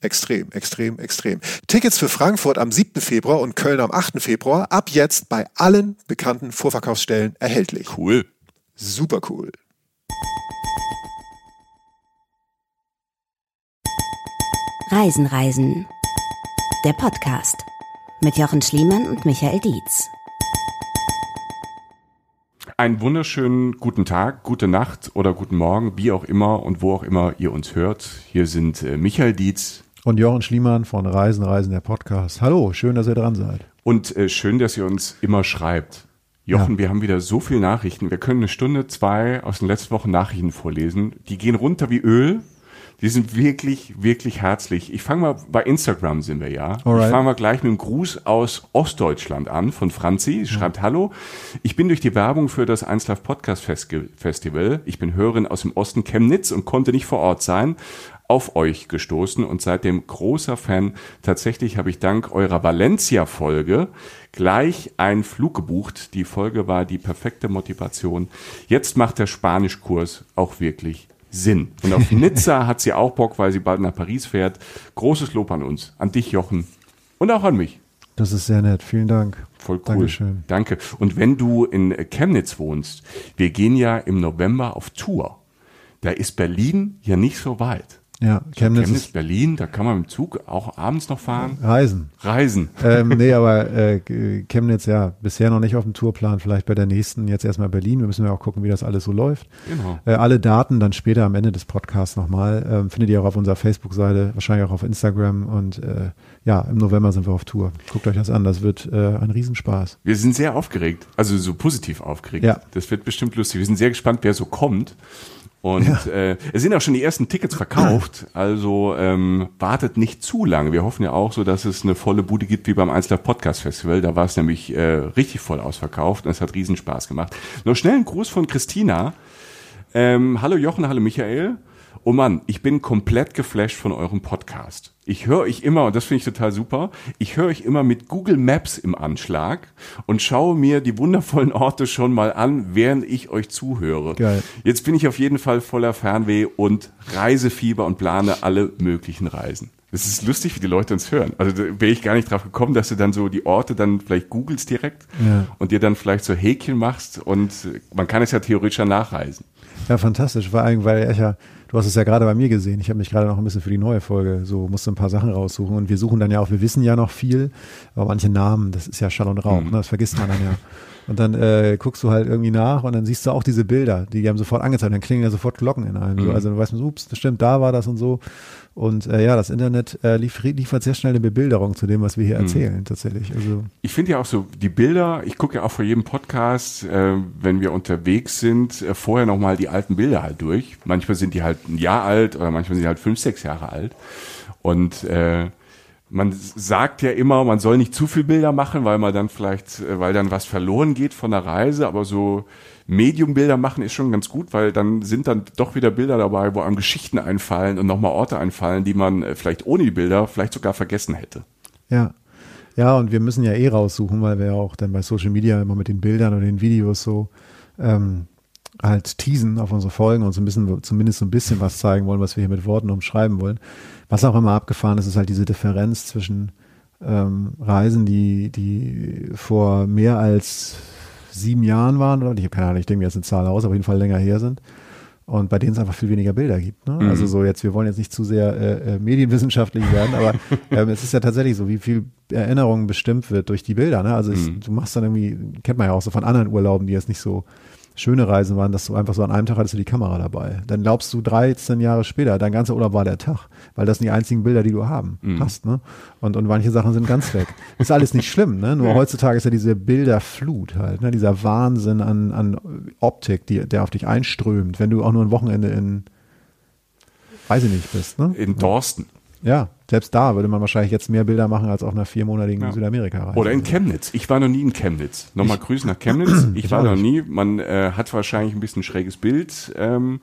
Extrem, extrem, extrem. Tickets für Frankfurt am 7. Februar und Köln am 8. Februar ab jetzt bei allen bekannten Vorverkaufsstellen erhältlich. Cool. Super cool. Reisen, Reisen. Der Podcast mit Jochen Schliemann und Michael Dietz. Einen wunderschönen guten Tag, gute Nacht oder guten Morgen, wie auch immer und wo auch immer ihr uns hört. Hier sind äh, Michael Dietz und Jochen Schliemann von Reisen, Reisen, der Podcast. Hallo, schön, dass ihr dran seid. Und äh, schön, dass ihr uns immer schreibt. Jochen, ja. wir haben wieder so viele Nachrichten. Wir können eine Stunde, zwei aus den letzten Wochen Nachrichten vorlesen. Die gehen runter wie Öl. Die sind wirklich, wirklich herzlich. Ich fange mal bei Instagram sind wir ja. Alright. Ich fange mal gleich mit einem Gruß aus Ostdeutschland an von Franzi. Sie schreibt, ja. hallo, ich bin durch die Werbung für das 1 Podcast Festival. Ich bin Hörerin aus dem Osten Chemnitz und konnte nicht vor Ort sein auf euch gestoßen und seitdem großer Fan. Tatsächlich habe ich dank eurer Valencia-Folge gleich einen Flug gebucht. Die Folge war die perfekte Motivation. Jetzt macht der Spanischkurs auch wirklich Sinn. Und auf Nizza hat sie auch Bock, weil sie bald nach Paris fährt. Großes Lob an uns, an dich, Jochen, und auch an mich. Das ist sehr nett. Vielen Dank. Voll cool. Dankeschön. Danke. Und wenn du in Chemnitz wohnst, wir gehen ja im November auf Tour. Da ist Berlin ja nicht so weit. Ja, Chemnitz, Chemnitz Berlin, da kann man im Zug auch abends noch fahren. Reisen. Reisen. Ähm, nee, aber äh, Chemnitz, ja, bisher noch nicht auf dem Tourplan, vielleicht bei der nächsten, jetzt erstmal Berlin. Wir müssen ja auch gucken, wie das alles so läuft. Genau. Äh, alle Daten dann später am Ende des Podcasts nochmal. Ähm, findet ihr auch auf unserer Facebook-Seite, wahrscheinlich auch auf Instagram. Und äh, ja, im November sind wir auf Tour. Guckt euch das an, das wird äh, ein Riesenspaß. Wir sind sehr aufgeregt, also so positiv aufgeregt. Ja. Das wird bestimmt lustig. Wir sind sehr gespannt, wer so kommt. Und ja. äh, es sind auch schon die ersten Tickets verkauft, also ähm, wartet nicht zu lange. Wir hoffen ja auch so, dass es eine volle Bude gibt wie beim Einzelner Podcast Festival. Da war es nämlich äh, richtig voll ausverkauft und es hat riesen Spaß gemacht. Noch schnell ein Gruß von Christina. Ähm, hallo Jochen, hallo Michael. Oh Mann, ich bin komplett geflasht von eurem Podcast. Ich höre euch immer, und das finde ich total super, ich höre euch immer mit Google Maps im Anschlag und schaue mir die wundervollen Orte schon mal an, während ich euch zuhöre. Geil. Jetzt bin ich auf jeden Fall voller Fernweh und Reisefieber und plane alle möglichen Reisen. Es ist lustig, wie die Leute uns hören. Also da wäre ich gar nicht drauf gekommen, dass du dann so die Orte dann vielleicht googelst direkt ja. und dir dann vielleicht so Häkchen machst und man kann es ja theoretisch nachreisen. Ja, fantastisch. Vor allem, weil ich ja Du hast es ja gerade bei mir gesehen. Ich habe mich gerade noch ein bisschen für die neue Folge so musste ein paar Sachen raussuchen und wir suchen dann ja auch. Wir wissen ja noch viel, aber manche Namen, das ist ja Schall und Rauch. Mhm. Ne? Das vergisst man dann ja. Und dann äh, guckst du halt irgendwie nach und dann siehst du auch diese Bilder, die, die haben sofort angezeigt, dann klingen ja sofort Glocken in einem. Mhm. So. Also du weißt, ups, das stimmt, da war das und so. Und äh, ja, das Internet äh, lief, liefert sehr schnell eine Bebilderung zu dem, was wir hier mhm. erzählen, tatsächlich. Also ich finde ja auch so die Bilder, ich gucke ja auch vor jedem Podcast, äh, wenn wir unterwegs sind, äh, vorher nochmal die alten Bilder halt durch. Manchmal sind die halt ein Jahr alt oder manchmal sind die halt fünf, sechs Jahre alt. Und äh, man sagt ja immer, man soll nicht zu viel Bilder machen, weil man dann vielleicht, äh, weil dann was verloren geht von der Reise, aber so Medium-Bilder machen ist schon ganz gut, weil dann sind dann doch wieder Bilder dabei, wo einem Geschichten einfallen und nochmal Orte einfallen, die man äh, vielleicht ohne die Bilder vielleicht sogar vergessen hätte. Ja. Ja, und wir müssen ja eh raussuchen, weil wir ja auch dann bei Social Media immer mit den Bildern und den Videos so ähm, halt teasen auf unsere Folgen und so ein bisschen, zumindest so ein bisschen was zeigen wollen, was wir hier mit Worten umschreiben wollen. Was auch immer abgefahren ist, ist halt diese Differenz zwischen ähm, Reisen, die, die vor mehr als sieben Jahren waren, oder ich habe keine Ahnung, ich denke mir jetzt eine Zahl aus, aber auf jeden Fall länger her sind. und bei denen es einfach viel weniger Bilder gibt. Ne? Mhm. Also so jetzt, wir wollen jetzt nicht zu sehr äh, äh medienwissenschaftlich werden, aber ähm, es ist ja tatsächlich so, wie viel Erinnerungen bestimmt wird durch die Bilder. Ne? Also ich, mhm. du machst dann irgendwie, kennt man ja auch so von anderen Urlauben, die jetzt nicht so schöne Reisen waren, dass du einfach so an einem Tag hattest du die Kamera dabei. Dann glaubst du 13 Jahre später, dein ganzer Urlaub war der Tag, weil das sind die einzigen Bilder, die du haben mhm. hast. Ne? Und, und manche Sachen sind ganz weg. Ist alles nicht schlimm, ne? Nur ja. heutzutage ist ja diese Bilderflut halt, ne? dieser Wahnsinn an, an Optik, die, der auf dich einströmt, wenn du auch nur ein Wochenende in, weiß ich nicht, bist. Ne? In Dorsten. Ja, selbst da würde man wahrscheinlich jetzt mehr Bilder machen als auf einer viermonatigen ja. Südamerika-Reise. Oder in Chemnitz. Ich war noch nie in Chemnitz. Nochmal Grüße nach Chemnitz. Ich, ich war noch nie. Man äh, hat wahrscheinlich ein bisschen schräges Bild. Ähm,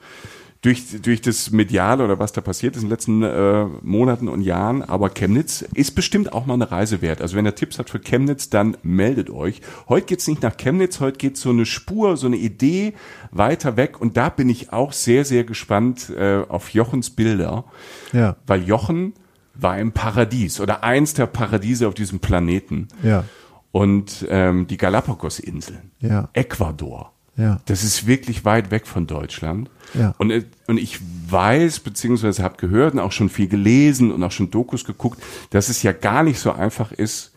durch, durch das Mediale oder was da passiert ist in den letzten äh, Monaten und Jahren. Aber Chemnitz ist bestimmt auch mal eine Reise wert. Also wenn ihr Tipps habt für Chemnitz, dann meldet euch. Heute geht's nicht nach Chemnitz, heute geht's so eine Spur, so eine Idee weiter weg. Und da bin ich auch sehr, sehr gespannt äh, auf Jochens Bilder. Ja. Weil Jochen war im Paradies oder eins der Paradiese auf diesem Planeten. Ja. Und ähm, die Galapagos-Inseln. Ja. Ecuador. Ja. Das ist wirklich weit weg von Deutschland. Ja. Und, äh, und ich weiß, beziehungsweise habe gehört und auch schon viel gelesen und auch schon Dokus geguckt, dass es ja gar nicht so einfach ist,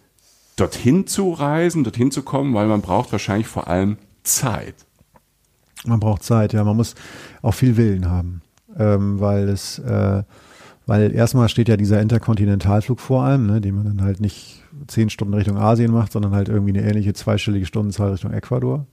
dorthin zu reisen, dorthin zu kommen, weil man braucht wahrscheinlich vor allem Zeit. Man braucht Zeit, ja. Man muss auch viel Willen haben, ähm, weil es, äh, weil erstmal steht ja dieser Interkontinentalflug vor allem, ne, den man dann halt nicht zehn Stunden Richtung Asien macht, sondern halt irgendwie eine ähnliche zweistellige Stundenzahl Richtung Ecuador.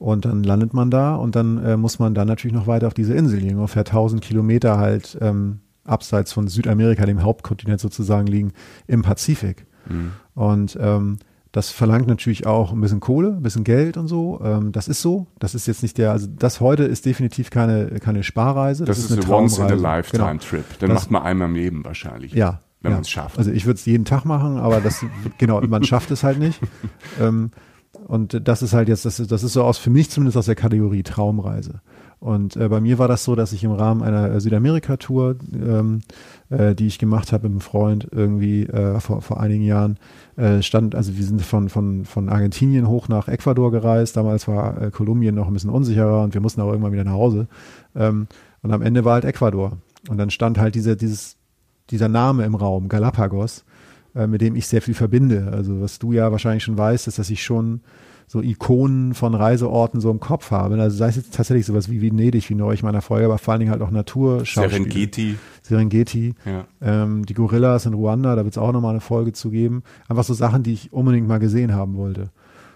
Und dann landet man da und dann äh, muss man dann natürlich noch weiter auf diese Insel liegen, ungefähr 1000 Kilometer halt ähm, abseits von Südamerika, dem Hauptkontinent sozusagen liegen, im Pazifik. Mhm. Und ähm, das verlangt natürlich auch ein bisschen Kohle, ein bisschen Geld und so. Ähm, das ist so. Das ist jetzt nicht der, also das heute ist definitiv keine, keine Sparreise. Das, das ist, ist eine once in a lifetime genau. Trip. Dann das, macht man einmal im Leben wahrscheinlich. Ja. Wenn ja. man es schafft. Also ich würde es jeden Tag machen, aber das, genau, man schafft es halt nicht. Ähm, und das ist halt jetzt, das ist, das ist so aus, für mich zumindest aus der Kategorie Traumreise. Und äh, bei mir war das so, dass ich im Rahmen einer Südamerika-Tour, ähm, äh, die ich gemacht habe mit einem Freund irgendwie äh, vor, vor einigen Jahren, äh, stand, also wir sind von, von, von Argentinien hoch nach Ecuador gereist. Damals war äh, Kolumbien noch ein bisschen unsicherer und wir mussten auch irgendwann wieder nach Hause. Ähm, und am Ende war halt Ecuador. Und dann stand halt diese, dieses, dieser Name im Raum, Galapagos. Äh, mit dem ich sehr viel verbinde. Also was du ja wahrscheinlich schon weißt, ist, dass ich schon so Ikonen von Reiseorten so im Kopf habe. Also sei es jetzt tatsächlich sowas wie Venedig, wie neulich meiner Folge, aber vor allen Dingen halt auch Naturschauspiele. Serengeti. Serengeti. Ja. Ähm, die Gorillas in Ruanda, da wird es auch nochmal eine Folge zu geben. Einfach so Sachen, die ich unbedingt mal gesehen haben wollte.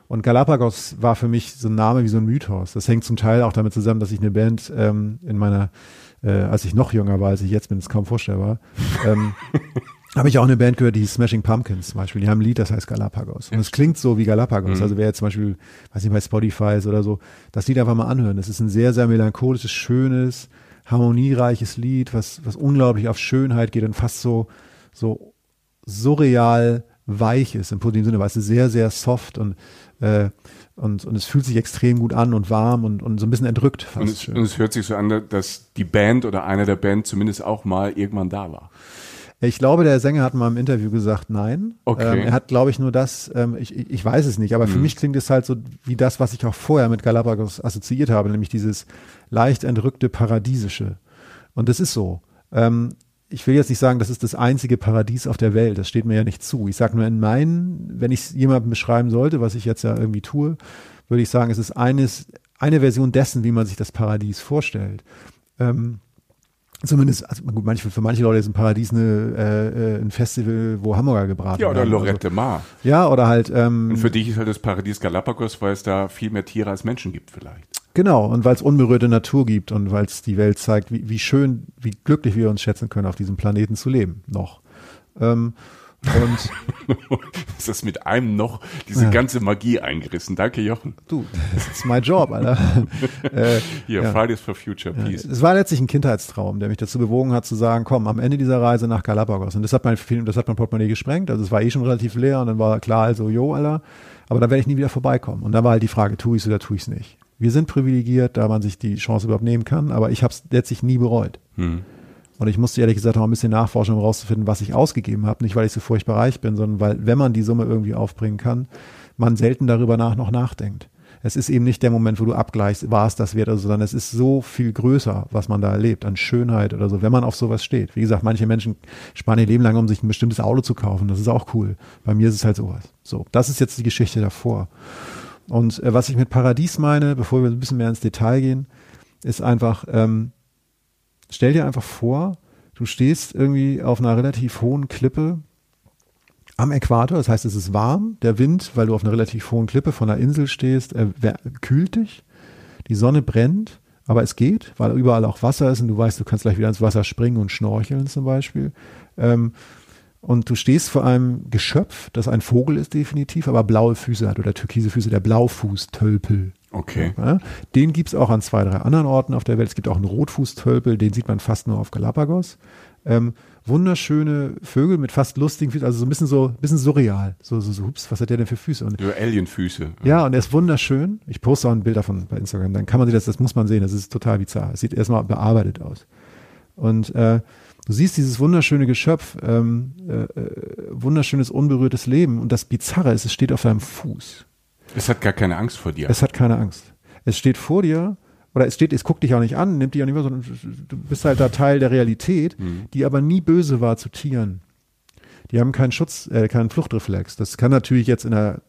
Und Galapagos war für mich so ein Name wie so ein Mythos. Das hängt zum Teil auch damit zusammen, dass ich eine Band ähm, in meiner, äh, als ich noch jünger war, als ich jetzt bin, ist kaum vorstellbar, ähm, habe ich auch eine Band gehört, die Smashing Pumpkins zum Beispiel. Die haben ein Lied, das heißt Galapagos. Und es klingt so wie Galapagos. Mhm. Also wer jetzt zum Beispiel, weiß nicht, bei Spotify ist oder so, das Lied einfach mal anhören. Das ist ein sehr, sehr melancholisches, schönes, harmoniereiches Lied, was, was unglaublich auf Schönheit geht und fast so, so surreal weich ist im positiven Sinne, weil es ist sehr, sehr soft und, äh, und, und es fühlt sich extrem gut an und warm und, und so ein bisschen entrückt. Und, es, und es hört sich so an, dass die Band oder einer der Band zumindest auch mal irgendwann da war. Ich glaube, der Sänger hat mal im Interview gesagt, nein. Okay. Ähm, er hat, glaube ich, nur das, ähm, ich, ich weiß es nicht, aber mhm. für mich klingt es halt so wie das, was ich auch vorher mit Galapagos assoziiert habe, nämlich dieses leicht entrückte Paradiesische. Und das ist so. Ähm, ich will jetzt nicht sagen, das ist das einzige Paradies auf der Welt. Das steht mir ja nicht zu. Ich sage nur in meinen, wenn ich es jemandem beschreiben sollte, was ich jetzt ja irgendwie tue, würde ich sagen, es ist eines, eine Version dessen, wie man sich das Paradies vorstellt. Ähm, Zumindest, also gut, manche, für manche Leute ist ein Paradies eine, äh, äh ein Festival, wo Hamburger gebraten werden. Ja, oder Lorette also, Mar. Ja, oder halt. Ähm, und für dich ist halt das Paradies Galapagos, weil es da viel mehr Tiere als Menschen gibt vielleicht. Genau, und weil es unberührte Natur gibt und weil es die Welt zeigt, wie, wie schön, wie glücklich wir uns schätzen können, auf diesem Planeten zu leben. Noch. Ähm, und ist das mit einem noch diese ja. ganze Magie eingerissen. Danke, Jochen. Du, das ist mein Job, Alter. äh, Hier, ja. Fridays for Future, Peace. Es war letztlich ein Kindheitstraum, der mich dazu bewogen hat, zu sagen, komm, am Ende dieser Reise nach Galapagos. Und das hat mein, das hat mein Portemonnaie gesprengt. Also es war eh schon relativ leer und dann war klar, also, jo, Alter. Aber da werde ich nie wieder vorbeikommen. Und da war halt die Frage, tue ich es oder tue ich es nicht. Wir sind privilegiert, da man sich die Chance überhaupt nehmen kann, aber ich habe es letztlich nie bereut. Hm. Und ich musste ehrlich gesagt auch ein bisschen nachforschen, um herauszufinden, was ich ausgegeben habe. Nicht, weil ich so furchtbar reich bin, sondern weil, wenn man die Summe irgendwie aufbringen kann, man selten darüber nach noch nachdenkt. es ist eben nicht der Moment, wo du abgleichst, war es das wert, also, sondern es ist so viel größer, was man da erlebt, an Schönheit oder so, wenn man auf sowas steht. Wie gesagt, manche Menschen sparen ihr Leben lang, um sich ein bestimmtes Auto zu kaufen. Das ist auch cool. Bei mir ist es halt sowas. So, das ist jetzt die Geschichte davor. Und äh, was ich mit Paradies meine, bevor wir ein bisschen mehr ins Detail gehen, ist einfach, ähm, stell dir einfach vor, du stehst irgendwie auf einer relativ hohen Klippe am Äquator, das heißt, es ist warm, der Wind, weil du auf einer relativ hohen Klippe von einer Insel stehst, kühlt dich, die Sonne brennt, aber es geht, weil überall auch Wasser ist und du weißt, du kannst gleich wieder ins Wasser springen und schnorcheln zum Beispiel. Ähm, und du stehst vor einem Geschöpf, das ein Vogel ist definitiv, aber blaue Füße hat oder türkise Füße, der Blaufußtölpel. Okay. Ja, den gibt es auch an zwei, drei anderen Orten auf der Welt. Es gibt auch einen Rotfußtölpel, den sieht man fast nur auf Galapagos. Ähm, wunderschöne Vögel mit fast lustigen Füßen, also so ein bisschen so, ein bisschen surreal. So, so, so, ups, was hat der denn für Füße? Und, so Alienfüße. Ja, und er ist wunderschön. Ich poste auch ein Bild davon bei Instagram. Dann kann man sich das, das muss man sehen. Das ist total bizarr. Es sieht erstmal bearbeitet aus. Und äh, du siehst dieses wunderschöne Geschöpf, ähm, äh, äh, wunderschönes, unberührtes Leben. Und das Bizarre ist, es steht auf deinem Fuß. Es hat gar keine Angst vor dir. Es hat keine Angst. Es steht vor dir oder es steht, es guckt dich auch nicht an, nimmt dich auch nicht mehr, sondern du bist halt da Teil der Realität, mhm. die aber nie böse war zu Tieren. Die haben keinen Schutz, äh, keinen Fluchtreflex. Das kann natürlich jetzt in einer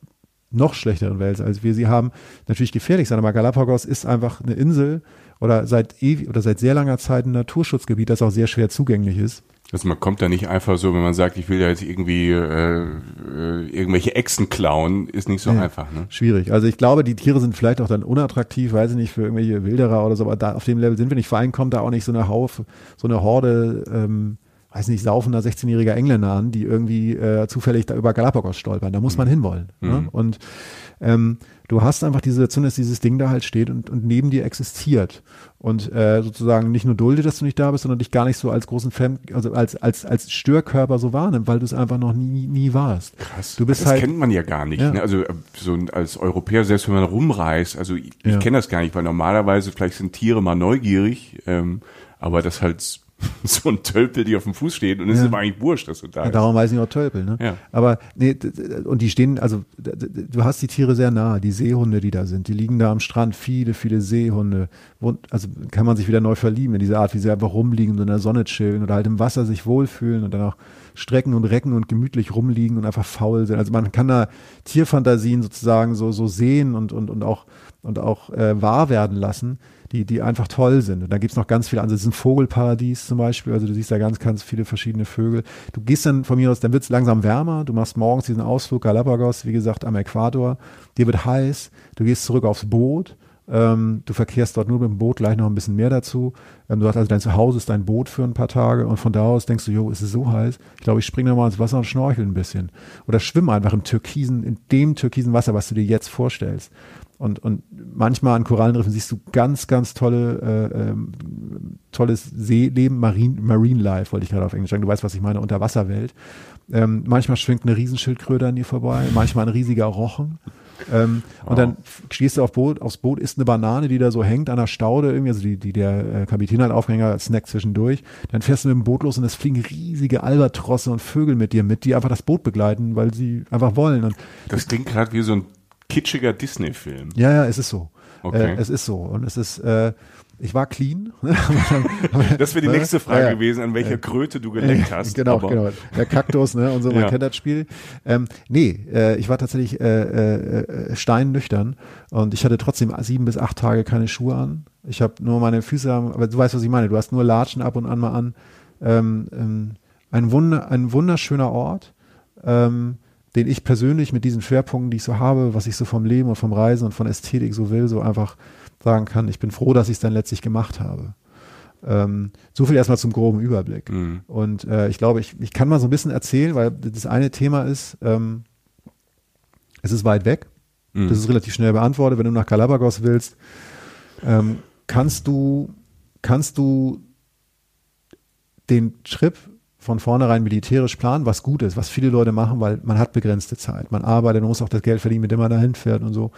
noch schlechteren Welt, als wir sie haben, natürlich gefährlich sein. Aber Galapagos ist einfach eine Insel oder seit ewig oder seit sehr langer Zeit ein Naturschutzgebiet, das auch sehr schwer zugänglich ist. Also man kommt da nicht einfach so, wenn man sagt, ich will ja jetzt irgendwie äh, äh, irgendwelche Echsen klauen, ist nicht so ja, einfach. Ne? Schwierig. Also ich glaube, die Tiere sind vielleicht auch dann unattraktiv, weiß ich nicht, für irgendwelche Wilderer oder so, aber da auf dem Level sind wir nicht. Vor allem kommt da auch nicht so eine Haufe, so eine Horde, ähm, weiß nicht, saufender 16-jähriger Engländer an, die irgendwie äh, zufällig da über Galapagos stolpern. Da muss mhm. man hinwollen. Ne? Mhm. Ne? Und ähm, du hast einfach diese Situation, dass dieses Ding da halt steht und, und neben dir existiert und äh, sozusagen nicht nur dulde, dass du nicht da bist, sondern dich gar nicht so als großen Fan, also als als als Störkörper so wahrnimmt, weil du es einfach noch nie nie warst. Krass. Du bist das halt, kennt man ja gar nicht. Ja. Ne? Also äh, so als Europäer, selbst wenn man rumreist, also ich, ja. ich kenne das gar nicht, weil normalerweise vielleicht sind Tiere mal neugierig, ähm, aber das halt so ein Tölpel, die auf dem Fuß steht und es ja. ist aber eigentlich wurscht, dass du da ja, Darum weiß ich auch Tölpel, ne? Ja. Aber nee, und die stehen, also du hast die Tiere sehr nah, die Seehunde, die da sind, die liegen da am Strand, viele, viele Seehunde. Also kann man sich wieder neu verlieben in dieser Art, wie sie einfach rumliegen und in der Sonne chillen oder halt im Wasser sich wohlfühlen und dann auch strecken und recken und gemütlich rumliegen und einfach faul sind. Also man kann da Tierfantasien sozusagen so, so sehen und, und, und auch, und auch äh, wahr werden lassen die, die einfach toll sind. Und da gibt's noch ganz viele andere. Das ist ein Vogelparadies zum Beispiel. Also du siehst da ganz, ganz viele verschiedene Vögel. Du gehst dann von mir aus, dann wird's langsam wärmer. Du machst morgens diesen Ausflug Galapagos, wie gesagt, am Äquator. Dir wird heiß. Du gehst zurück aufs Boot. Ähm, du verkehrst dort nur mit dem Boot, gleich noch ein bisschen mehr dazu. Ähm, du hast also dein Zuhause ist dein Boot für ein paar Tage und von da aus denkst du, jo, ist es so heiß? Ich glaube, ich springe mal ins Wasser und schnorchel ein bisschen. Oder schwimm einfach im türkisen, in dem türkisen Wasser, was du dir jetzt vorstellst. Und, und manchmal an Korallenriffen siehst du ganz, ganz tolle, äh, ähm, tolles Seeleben, Marine, Marine Life, wollte ich gerade auf Englisch sagen. Du weißt, was ich meine, Unterwasserwelt. Ähm, manchmal schwingt eine Riesenschildkröte an dir vorbei, manchmal ein riesiger Rochen. Ähm, wow. Und dann stehst du auf Boot, aufs Boot, isst eine Banane, die da so hängt an der Staude irgendwie, also die, die der äh, Kapitän hat aufgehängt als Snack zwischendurch. Dann fährst du mit dem Boot los und es fliegen riesige Albatrosse und Vögel mit dir mit, die einfach das Boot begleiten, weil sie einfach wollen. Und das klingt gerade wie so ein kitschiger Disney-Film. Ja, ja, es ist so. Okay. Äh, es ist so. Und es ist, äh, ich war clean. das wäre die nächste Frage ja, gewesen, an welcher Kröte du geleckt hast. Genau, aber. genau. Der Kaktus, ne, und so, man ja. kennt das Spiel. Ähm, nee, äh, ich war tatsächlich äh, äh, äh, steinnüchtern und ich hatte trotzdem sieben bis acht Tage keine Schuhe an. Ich habe nur meine Füße, aber du weißt, was ich meine. Du hast nur Latschen ab und an mal an. Ähm, ähm, ein, Wunder, ein wunderschöner Ort. Ähm, den ich persönlich mit diesen Schwerpunkten, die ich so habe, was ich so vom Leben und vom Reisen und von Ästhetik so will, so einfach sagen kann, ich bin froh, dass ich es dann letztlich gemacht habe. Ähm, so viel erstmal zum groben Überblick. Mhm. Und äh, ich glaube, ich, ich kann mal so ein bisschen erzählen, weil das eine Thema ist, ähm, es ist weit weg. Mhm. Das ist relativ schnell beantwortet. Wenn du nach Galapagos willst, ähm, kannst du, kannst du den Trip von vornherein militärisch planen, was gut ist, was viele Leute machen, weil man hat begrenzte Zeit. Man arbeitet, man muss auch das Geld verdienen, mit dem man dahin fährt und so.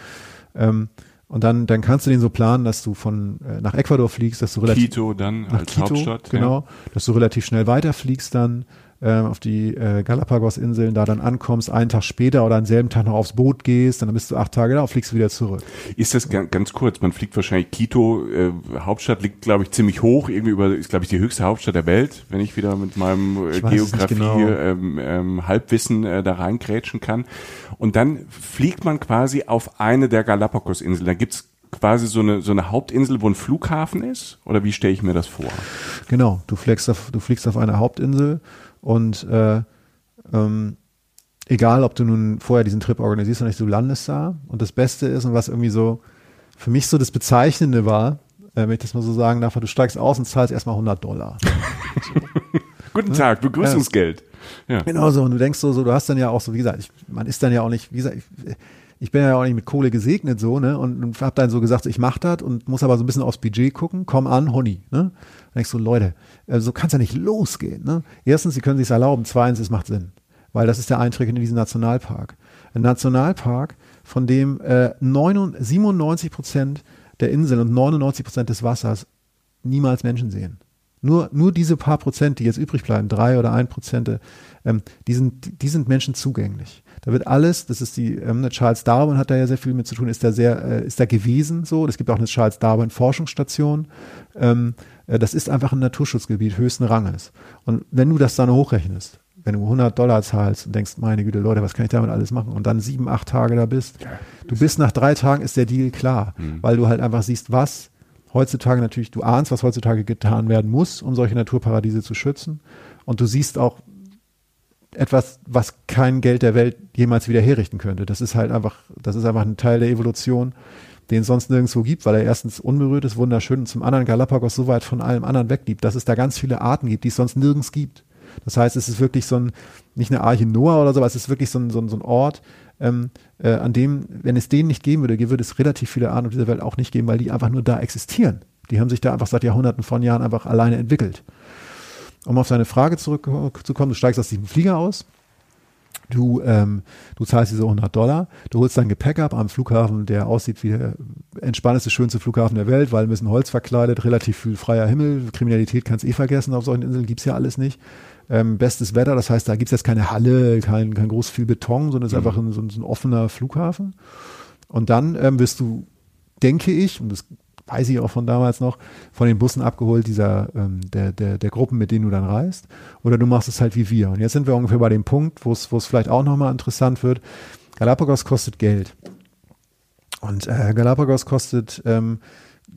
Ähm, und dann, dann kannst du den so planen, dass du von äh, nach Ecuador fliegst, dass du relativ Quito dann nach als Quito, Hauptstadt, genau, ja. dass du relativ schnell weiterfliegst dann auf die äh, Galapagos-Inseln, da dann ankommst, einen Tag später oder am selben Tag noch aufs Boot gehst, dann bist du acht Tage da und fliegst wieder zurück. Ist das ganz, ganz kurz? Man fliegt wahrscheinlich Quito, äh, Hauptstadt liegt, glaube ich, ziemlich hoch, irgendwie über, ist, glaube ich, die höchste Hauptstadt der Welt, wenn ich wieder mit meinem äh, Geografie genau. ähm, ähm, Halbwissen äh, da reingrätschen kann. Und dann fliegt man quasi auf eine der Galapagos-Inseln. Da gibt's quasi so eine, so eine Hauptinsel, wo ein Flughafen ist? Oder wie stelle ich mir das vor? Genau, du fliegst auf, du fliegst auf eine Hauptinsel und äh, ähm, egal, ob du nun vorher diesen Trip organisierst oder nicht, du landest da. Und das Beste ist und was irgendwie so für mich so das Bezeichnende war, äh, wenn ich das mal so sagen darf, du steigst aus und zahlst erstmal 100 Dollar. So. Guten Tag, Begrüßungsgeld. Ja. Genau so. Und du denkst so, so, du hast dann ja auch so, wie gesagt, ich, man ist dann ja auch nicht, wie gesagt, ich, ich bin ja auch nicht mit Kohle gesegnet so, ne? Und, und hab dann so gesagt, ich mach das und muss aber so ein bisschen aufs Budget gucken, komm an, Honey, ne? Und denkst so, Leute, äh, so kann's ja nicht losgehen, ne? Erstens, sie können sich's erlauben, zweitens, es macht Sinn. Weil das ist der Eintritt in diesen Nationalpark. Ein Nationalpark, von dem äh, 99, 97 Prozent der Insel und 99 Prozent des Wassers niemals Menschen sehen. Nur, nur diese paar Prozent, die jetzt übrig bleiben, drei oder ein Prozent, ähm, die, sind, die sind Menschen zugänglich. Da wird alles, das ist die, ähm, Charles Darwin hat da ja sehr viel mit zu tun, ist da sehr, äh, ist da gewesen so. Es gibt auch eine Charles Darwin Forschungsstation. Ähm, äh, das ist einfach ein Naturschutzgebiet höchsten Ranges. Und wenn du das dann hochrechnest, wenn du 100 Dollar zahlst und denkst, meine Güte, Leute, was kann ich damit alles machen? Und dann sieben, acht Tage da bist. Du bist nach drei Tagen ist der Deal klar, mhm. weil du halt einfach siehst, was heutzutage natürlich, du ahnst, was heutzutage getan werden muss, um solche Naturparadiese zu schützen. Und du siehst auch, etwas, was kein Geld der Welt jemals wieder herrichten könnte. Das ist halt einfach, das ist einfach ein Teil der Evolution, den sonst nirgendwo gibt, weil er erstens unberührt ist, wunderschön und zum anderen Galapagos so weit von allem anderen wegliegt, dass es da ganz viele Arten gibt, die es sonst nirgends gibt. Das heißt, es ist wirklich so ein, nicht eine Arche Noah oder so, aber es ist wirklich so ein, so ein, so ein Ort, ähm, äh, an dem, wenn es den nicht geben würde, würde es relativ viele Arten auf dieser Welt auch nicht geben, weil die einfach nur da existieren. Die haben sich da einfach seit Jahrhunderten von Jahren einfach alleine entwickelt um auf seine Frage zurückzukommen, du steigst aus diesem Flieger aus, du, ähm, du zahlst diese 100 Dollar, du holst dein Gepäck ab am Flughafen, der aussieht wie der entspannteste, schönste Flughafen der Welt, weil ein bisschen Holz verkleidet, relativ viel freier Himmel, Kriminalität kannst eh vergessen, auf solchen Inseln gibt's ja alles nicht. Ähm, bestes Wetter, das heißt, da gibt's jetzt keine Halle, kein, kein groß viel Beton, sondern es ist mhm. einfach ein, so, ein, so ein offener Flughafen. Und dann ähm, wirst du, denke ich, und das weiß ich auch von damals noch, von den Bussen abgeholt, dieser, ähm, der, der, der Gruppen, mit denen du dann reist. Oder du machst es halt wie wir. Und jetzt sind wir ungefähr bei dem Punkt, wo es, wo es vielleicht auch nochmal interessant wird. Galapagos kostet Geld. Und äh, Galapagos kostet, ähm,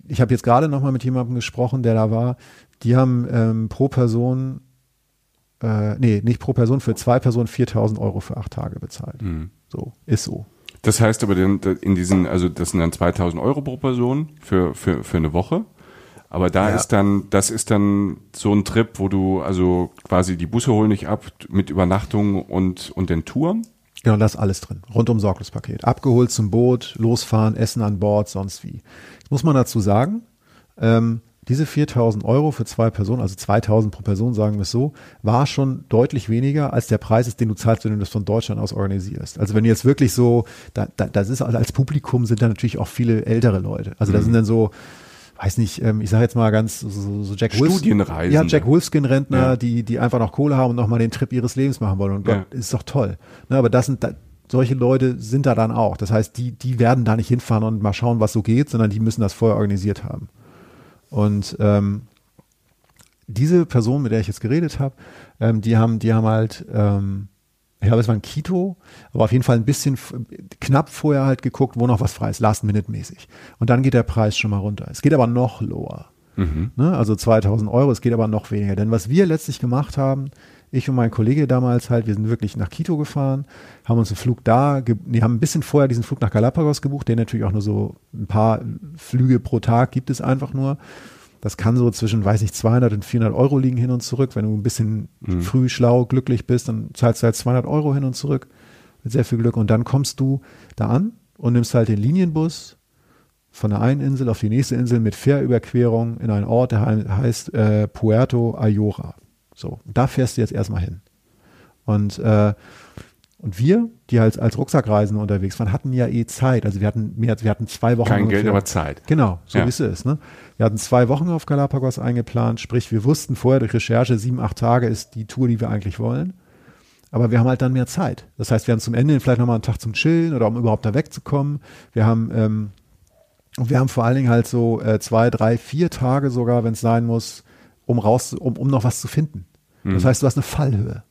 ich habe jetzt gerade nochmal mit jemandem gesprochen, der da war, die haben ähm, pro Person, äh, nee, nicht pro Person, für zwei Personen 4000 Euro für acht Tage bezahlt. Mhm. So, ist so. Das heißt aber in diesen, also das sind dann 2000 Euro pro Person für, für, für eine Woche. Aber da ja. ist dann, das ist dann so ein Trip, wo du also quasi die Busse holen nicht ab mit Übernachtung und, und den Touren. Genau, das ist alles drin. Rundum sorglos Paket. Abgeholt zum Boot, losfahren, Essen an Bord, sonst wie. Jetzt muss man dazu sagen, ähm, diese 4000 Euro für zwei Personen, also 2000 pro Person, sagen wir es so, war schon deutlich weniger als der Preis ist, den du zahlst, wenn du das von Deutschland aus organisierst. Also wenn du jetzt wirklich so, da, da, das ist also als Publikum sind da natürlich auch viele ältere Leute. Also da mhm. sind dann so, weiß nicht, ähm, ich sage jetzt mal ganz so, so Jack Wolfskin. Ja, Jack Wolfskin-Rentner, ja. die, die einfach noch Kohle haben und nochmal den Trip ihres Lebens machen wollen. Und Gott, ja. ist doch toll. Ne, aber das sind, da, solche Leute sind da dann auch. Das heißt, die, die werden da nicht hinfahren und mal schauen, was so geht, sondern die müssen das vorher organisiert haben. Und ähm, diese Person, mit der ich jetzt geredet habe, ähm, die haben, die haben halt, ähm, ich glaube, es war ein Kito, aber auf jeden Fall ein bisschen knapp vorher halt geguckt, wo noch was frei ist, Last-Minute-mäßig. Und dann geht der Preis schon mal runter. Es geht aber noch lower. Mhm. Ne? Also 2000 Euro, es geht aber noch weniger. Denn was wir letztlich gemacht haben, ich und mein Kollege damals halt, wir sind wirklich nach Quito gefahren, haben uns einen Flug da, die haben ein bisschen vorher diesen Flug nach Galapagos gebucht, der natürlich auch nur so ein paar Flüge pro Tag gibt es einfach nur. Das kann so zwischen, weiß nicht, 200 und 400 Euro liegen hin und zurück. Wenn du ein bisschen mhm. früh, schlau, glücklich bist, dann zahlst du halt 200 Euro hin und zurück. Mit sehr viel Glück. Und dann kommst du da an und nimmst halt den Linienbus von der einen Insel auf die nächste Insel mit Fährüberquerung in einen Ort, der heißt äh, Puerto Ayora. So, da fährst du jetzt erstmal hin. Und äh, Und wir, die halt als Rucksackreisende unterwegs waren, hatten ja eh Zeit. Also wir hatten mehr, wir hatten zwei Wochen. Kein ungefähr. Geld, aber Zeit. Genau, so ja. ist es. Ne? Wir hatten zwei Wochen auf Galapagos eingeplant, sprich, wir wussten vorher durch Recherche, sieben, acht Tage ist die Tour, die wir eigentlich wollen. Aber wir haben halt dann mehr Zeit. Das heißt, wir haben zum Ende vielleicht nochmal einen Tag zum Chillen oder um überhaupt da wegzukommen. Wir haben, ähm, wir haben vor allen Dingen halt so äh, zwei, drei, vier Tage sogar, wenn es sein muss, um raus, um, um noch was zu finden. Mhm. Das heißt, du hast eine Fallhöhe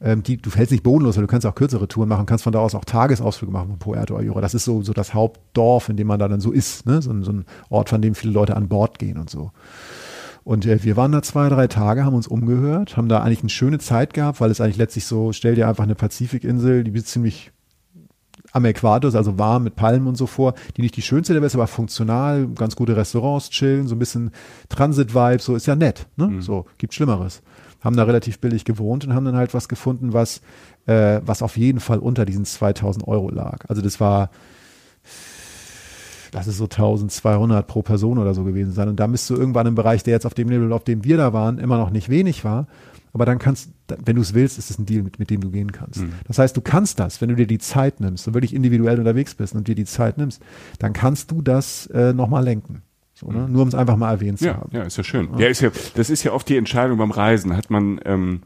ähm, die, du fällst nicht bodenlos, weil du kannst auch kürzere Touren machen, kannst von da aus auch Tagesausflüge machen von Puerto Ayora. Das ist so, so das Hauptdorf, in dem man da dann so ist, ne? so, so ein Ort, von dem viele Leute an Bord gehen und so. Und äh, wir waren da zwei, drei Tage, haben uns umgehört, haben da eigentlich eine schöne Zeit gehabt, weil es eigentlich letztlich so, stell dir einfach eine Pazifikinsel, die ist ziemlich am Äquator, also warm mit Palmen und so vor, die nicht die schönste der Welt ist, aber funktional, ganz gute Restaurants, chillen, so ein bisschen Transit-Vibe, so ist ja nett, ne? Mhm. So, gibt Schlimmeres haben da relativ billig gewohnt und haben dann halt was gefunden, was, äh, was auf jeden Fall unter diesen 2000 Euro lag. Also das war, das ist so 1200 pro Person oder so gewesen sein. Und da bist du irgendwann im Bereich, der jetzt auf dem Level, auf dem wir da waren, immer noch nicht wenig war. Aber dann kannst, wenn du es willst, ist es ein Deal, mit, mit dem du gehen kannst. Mhm. Das heißt, du kannst das, wenn du dir die Zeit nimmst und wirklich individuell unterwegs bist und dir die Zeit nimmst, dann kannst du das äh, nochmal lenken. So, ne? Nur um es einfach mal erwähnt ja, zu haben. Ja, ist ja schön. Ja. ja. ist ja, das ist ja oft die Entscheidung beim Reisen. Hat man, ähm,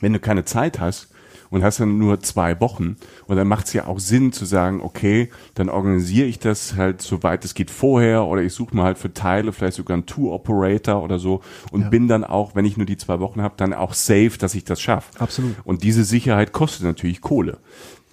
wenn du keine Zeit hast und hast dann nur zwei Wochen, und dann macht es ja auch Sinn zu sagen, okay, dann organisiere ich das halt soweit es geht vorher oder ich suche mir halt für Teile vielleicht sogar einen Tour-Operator oder so und ja. bin dann auch, wenn ich nur die zwei Wochen habe, dann auch safe, dass ich das schaffe. Absolut. Und diese Sicherheit kostet natürlich Kohle.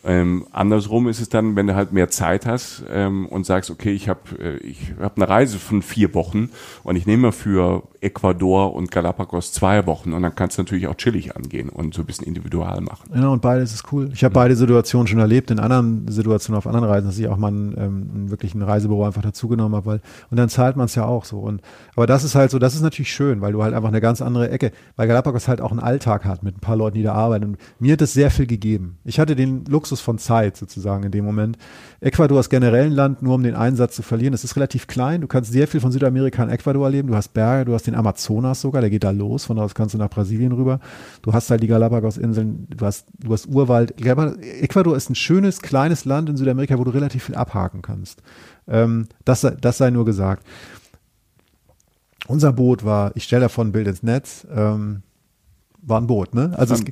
Ähm, andersrum ist es dann, wenn du halt mehr Zeit hast ähm, und sagst, okay, ich habe äh, ich hab eine Reise von vier Wochen und ich nehme für Ecuador und Galapagos zwei Wochen und dann kannst du natürlich auch chillig angehen und so ein bisschen individual machen. Genau, und beides ist cool. Ich habe beide Situationen schon erlebt, in anderen Situationen auf anderen Reisen, dass ich auch mal einen, ähm, einen wirklichen Reisebüro einfach dazugenommen habe, weil und dann zahlt man es ja auch so. Und aber das ist halt so, das ist natürlich schön, weil du halt einfach eine ganz andere Ecke, weil Galapagos halt auch einen Alltag hat mit ein paar Leuten, die da arbeiten. Und mir hat das sehr viel gegeben. Ich hatte den Luxus von Zeit sozusagen in dem Moment. Ecuador ist generell ein Land, nur um den Einsatz zu verlieren. Es ist relativ klein. Du kannst sehr viel von Südamerika in Ecuador erleben. Du hast Berge, du hast den Amazonas sogar, der geht da los. Von da aus kannst du nach Brasilien rüber. Du hast halt die Galapagos-Inseln, du hast, du hast Urwald. Ecuador ist ein schönes, kleines Land in Südamerika, wo du relativ viel abhaken kannst. Ähm, das, das sei nur gesagt. Unser Boot war, ich stelle davon ein Bild ins Netz, ähm, war ein Boot, ne? Also, es,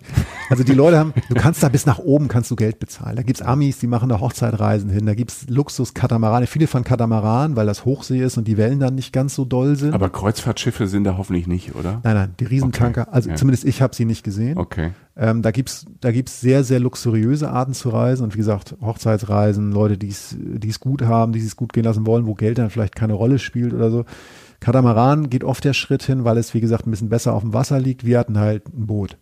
also die Leute haben, du kannst da bis nach oben kannst du Geld bezahlen. Da gibt's Amis, die machen da Hochzeitreisen hin, da gibt's Luxus-Katamarane, viele von Katamaran, weil das Hochsee ist und die Wellen dann nicht ganz so doll sind. Aber Kreuzfahrtschiffe sind da hoffentlich nicht, oder? Nein, nein, die Riesentanker, okay. also ja. zumindest ich habe sie nicht gesehen. Okay. Ähm, da gibt's da gibt's sehr, sehr luxuriöse Arten zu reisen und wie gesagt, Hochzeitsreisen, Leute, die es gut haben, die es gut gehen lassen wollen, wo Geld dann vielleicht keine Rolle spielt oder so. Katamaran geht oft der Schritt hin, weil es, wie gesagt, ein bisschen besser auf dem Wasser liegt. Wir hatten halt ein Boot.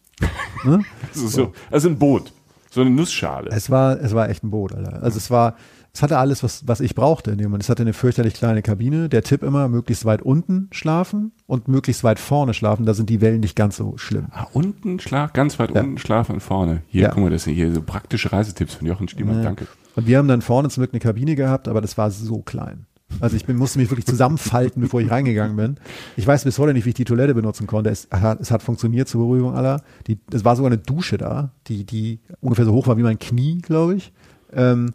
ne? also, so. also ein Boot. So eine Nussschale. Es war, es war echt ein Boot, Alter. Also es war, es hatte alles, was, was ich brauchte in dem Moment. Es hatte eine fürchterlich kleine Kabine. Der Tipp immer, möglichst weit unten schlafen und möglichst weit vorne schlafen. Da sind die Wellen nicht ganz so schlimm. Ah, unten schlafen, ganz weit ja. unten schlafen und vorne. Hier, ja. guck mal, das sind hier so praktische Reisetipps von Jochen Stiemann. Ja. Danke. Und wir haben dann vorne zum Glück eine Kabine gehabt, aber das war so klein. Also ich bin, musste mich wirklich zusammenfalten, bevor ich reingegangen bin. Ich weiß bis heute nicht, wie ich die Toilette benutzen konnte. Es hat, es hat funktioniert zur Beruhigung aller. Die, es war sogar eine Dusche da, die, die ungefähr so hoch war wie mein Knie, glaube ich. Ähm,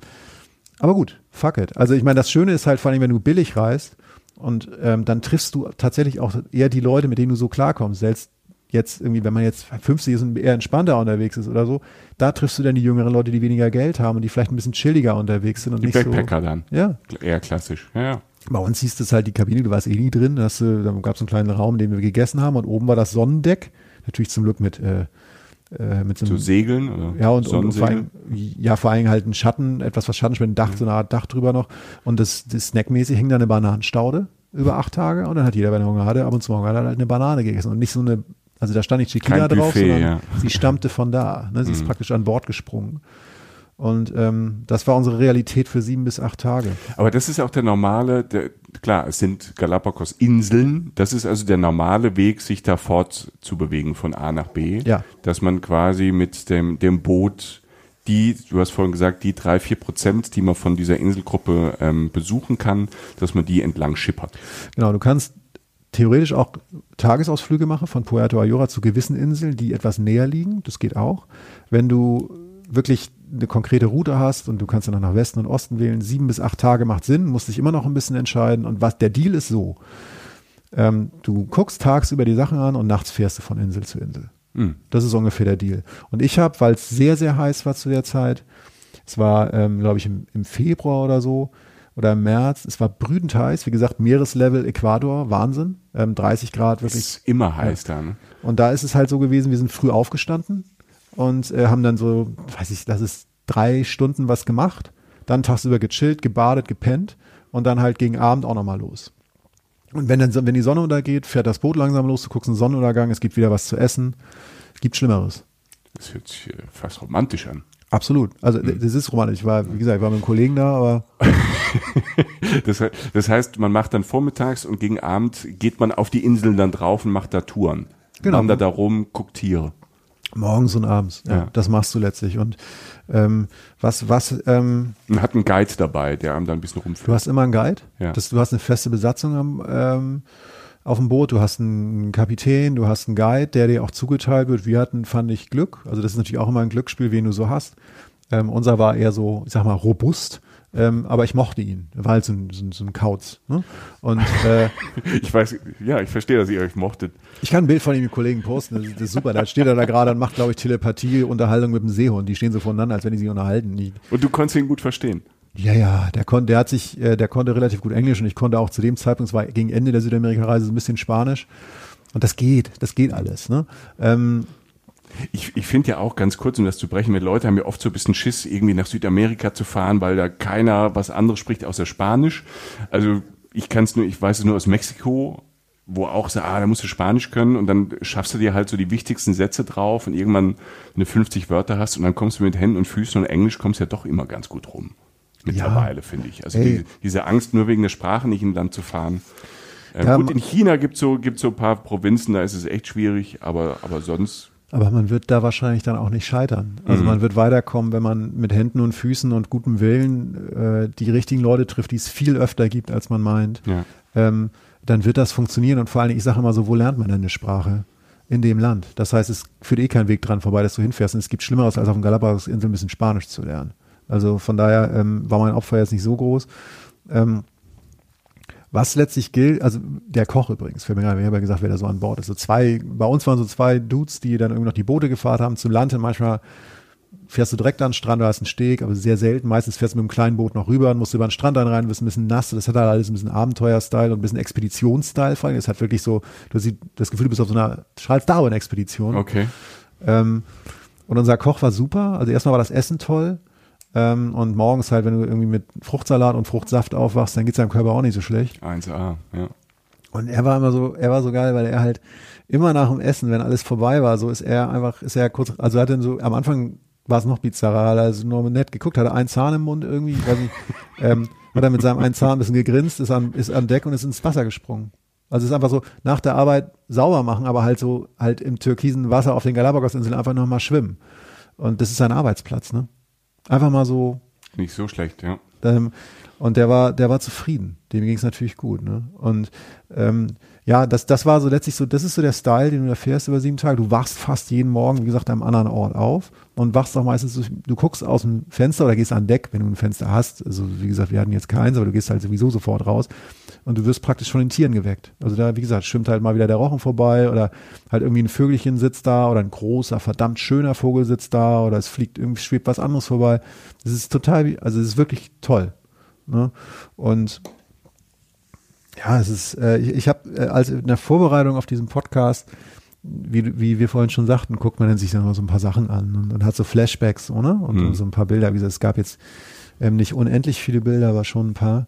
aber gut, fuck it. Also ich meine, das Schöne ist halt vor allem, wenn du billig reist und ähm, dann triffst du tatsächlich auch eher die Leute, mit denen du so klarkommst. Selbst jetzt irgendwie, wenn man jetzt 50 ist und eher entspannter unterwegs ist oder so, da triffst du dann die jüngeren Leute, die weniger Geld haben und die vielleicht ein bisschen chilliger unterwegs sind und die nicht Backpacker so, dann. Ja. Eher klassisch. Ja, ja. Bei uns hieß es halt die Kabine, du warst eh nie drin, da, da gab es einen kleinen Raum, in dem wir gegessen haben und oben war das Sonnendeck, natürlich zum Glück mit äh, äh, mit so, einem, Segeln oder ja und, und, vor allem, ja vor allem halt ein Schatten etwas was Schatten ein Dach mhm. so eine Art Dach drüber noch und das, das snackmäßig hing da eine Bananenstaude über acht Tage und dann hat jeder wenn er Hunger hatte ab und zu mal halt eine Banane gegessen und nicht so eine also da stand nicht Chiquita drauf, sondern ja. sie stammte von da. Ne? Sie mhm. ist praktisch an Bord gesprungen. Und ähm, das war unsere Realität für sieben bis acht Tage. Aber das ist auch der normale, der, klar, es sind Galapagos-Inseln. Das ist also der normale Weg, sich da fortzubewegen von A nach B. Ja. Dass man quasi mit dem, dem Boot die, du hast vorhin gesagt, die drei, vier Prozent, die man von dieser Inselgruppe ähm, besuchen kann, dass man die entlang schippert. Genau, du kannst theoretisch auch Tagesausflüge machen von Puerto Ayora zu gewissen Inseln, die etwas näher liegen. Das geht auch. Wenn du wirklich eine konkrete Route hast und du kannst dann nach Westen und Osten wählen, sieben bis acht Tage macht Sinn, musst dich immer noch ein bisschen entscheiden. Und was der Deal ist so: ähm, Du guckst tagsüber die Sachen an und nachts fährst du von Insel zu Insel. Mhm. Das ist ungefähr der Deal. Und ich habe, weil es sehr, sehr heiß war zu der Zeit, es war, ähm, glaube ich, im, im Februar oder so, oder im März. Es war brütend heiß. Wie gesagt, Meereslevel Äquator, Wahnsinn. Ähm, 30 Grad, wirklich. Ist immer heiß ja. da, ne? Und da ist es halt so gewesen, wir sind früh aufgestanden und äh, haben dann so, weiß ich, das ist drei Stunden was gemacht. Dann tagsüber gechillt, gebadet, gepennt und dann halt gegen Abend auch nochmal los. Und wenn dann, wenn die Sonne untergeht, fährt das Boot langsam los, du guckst einen Sonnenuntergang, es gibt wieder was zu essen. Es gibt Schlimmeres. Das hört sich fast romantisch an. Absolut. Also mhm. das ist romantisch. Ich war, wie gesagt, ich war mit einem Kollegen da, aber. das, das, heißt, man macht dann vormittags und gegen Abend geht man auf die Inseln dann drauf und macht da Touren. Genau. Wandert da rum, guckt Tiere. Morgens und abends. Ja, ja. Das machst du letztlich. Und ähm, was, was, ähm, Man hat einen Guide dabei, der einem da ein bisschen rumführt. Du hast immer einen Guide? Ja. Das, du hast eine feste Besatzung am, ähm, auf dem Boot, du hast einen Kapitän, du hast einen Guide, der dir auch zugeteilt wird. Wir hatten, fand ich, Glück. Also das ist natürlich auch immer ein Glücksspiel, wen du so hast. Ähm, unser war eher so, ich sag mal, robust. Ähm, aber ich mochte ihn. Er war halt so ein, so so ein Kauz. Ne? Und äh, ich weiß, ja, ich verstehe, dass ihr euch mochtet. Ich kann ein Bild von ihm mit Kollegen posten. Das, das ist super. Da steht er da gerade und macht, glaube ich, Telepathie-Unterhaltung mit dem Seehund. Die stehen so voneinander, als wenn die sich unterhalten. Und du konntest ihn gut verstehen. Ja, ja, der konnte, der hat sich, äh, der konnte relativ gut Englisch und ich konnte auch zu dem Zeitpunkt, es war gegen Ende der Südamerika-Reise ein bisschen Spanisch. Und das geht, das geht alles. Ne? Ähm, ich, ich finde ja auch ganz kurz, um das zu brechen, mit Leute haben ja oft so ein bisschen Schiss, irgendwie nach Südamerika zu fahren, weil da keiner was anderes spricht außer Spanisch. Also ich kann es nur, ich weiß es nur aus Mexiko, wo auch so, ah, da musst du Spanisch können und dann schaffst du dir halt so die wichtigsten Sätze drauf und irgendwann, du 50 Wörter hast und dann kommst du mit Händen und Füßen und Englisch kommst ja doch immer ganz gut rum mittlerweile, ja. finde ich. Also die, diese Angst, nur wegen der Sprache nicht in ein Land zu fahren. Äh, ja, gut, in China gibt es so, gibt's so ein paar Provinzen, da ist es echt schwierig, aber, aber sonst. Aber man wird da wahrscheinlich dann auch nicht scheitern. Also mhm. man wird weiterkommen, wenn man mit Händen und Füßen und gutem Willen äh, die richtigen Leute trifft, die es viel öfter gibt, als man meint. Ja. Ähm, dann wird das funktionieren. Und vor allen Dingen, ich sage immer so, wo lernt man denn eine Sprache? In dem Land. Das heißt, es führt eh kein Weg dran vorbei, dass du hinfährst. Und es gibt Schlimmeres, als auf dem Galapagos-Insel ein bisschen Spanisch zu lernen. Also von daher ähm, war mein Opfer jetzt nicht so groß. Ähm, was letztlich gilt, also der Koch übrigens, für mich, ich habe ja gesagt, wer da so an Bord ist. So zwei, bei uns waren so zwei Dudes, die dann irgendwie noch die Boote gefahren haben zum Land. Und manchmal fährst du direkt an den Strand, da hast einen Steg, aber sehr selten. Meistens fährst du mit einem kleinen Boot noch rüber und musst über den Strand dann rein, bist ein bisschen nass. Das hat halt alles ein bisschen Abenteuer-Style und ein bisschen Expeditions-Style vor allem. Es hat wirklich so, du hast das Gefühl, du bist auf so einer Charles Darwin-Expedition. Okay. Ähm, und unser Koch war super. Also erstmal war das Essen toll. Ähm, und morgens halt, wenn du irgendwie mit Fruchtsalat und Fruchtsaft aufwachst, dann geht's deinem Körper auch nicht so schlecht. 1A, ja. Und er war immer so, er war so geil, weil er halt immer nach dem Essen, wenn alles vorbei war, so ist er einfach, ist er kurz, also er hat dann so, am Anfang war es noch bizarrer, er also nur nett geguckt, hatte einen Zahn im Mund irgendwie, weiß nicht, ähm, hat er mit seinem einen Zahn ein bisschen gegrinst, ist an, ist an Deck und ist ins Wasser gesprungen. Also es ist einfach so, nach der Arbeit sauber machen, aber halt so, halt im türkisen Wasser auf den Galapagos-Inseln einfach nochmal schwimmen. Und das ist sein Arbeitsplatz, ne? Einfach mal so. Nicht so schlecht, ja. Ähm, und der war, der war zufrieden. Dem ging es natürlich gut. Ne? Und ähm, ja, das, das war so letztlich so, das ist so der Style, den du da fährst über sieben Tage. Du wachst fast jeden Morgen, wie gesagt, am anderen Ort auf und wachst auch meistens, du guckst aus dem Fenster oder gehst an Deck, wenn du ein Fenster hast. Also wie gesagt, wir hatten jetzt keins, aber du gehst halt sowieso sofort raus und du wirst praktisch von den Tieren geweckt. Also da, wie gesagt, schwimmt halt mal wieder der Rochen vorbei oder halt irgendwie ein Vögelchen sitzt da oder ein großer, verdammt schöner Vogel sitzt da oder es fliegt irgendwie, schwebt was anderes vorbei. Das ist total, also es ist wirklich toll. Ne? Und ja, es ist, äh, ich, ich habe äh, als in der Vorbereitung auf diesen Podcast, wie, wie wir vorhin schon sagten, guckt man dann sich dann mal so ein paar Sachen an und, und hat so Flashbacks, oder? Und mhm. so ein paar Bilder. Wie gesagt, es gab jetzt ähm, nicht unendlich viele Bilder, aber schon ein paar.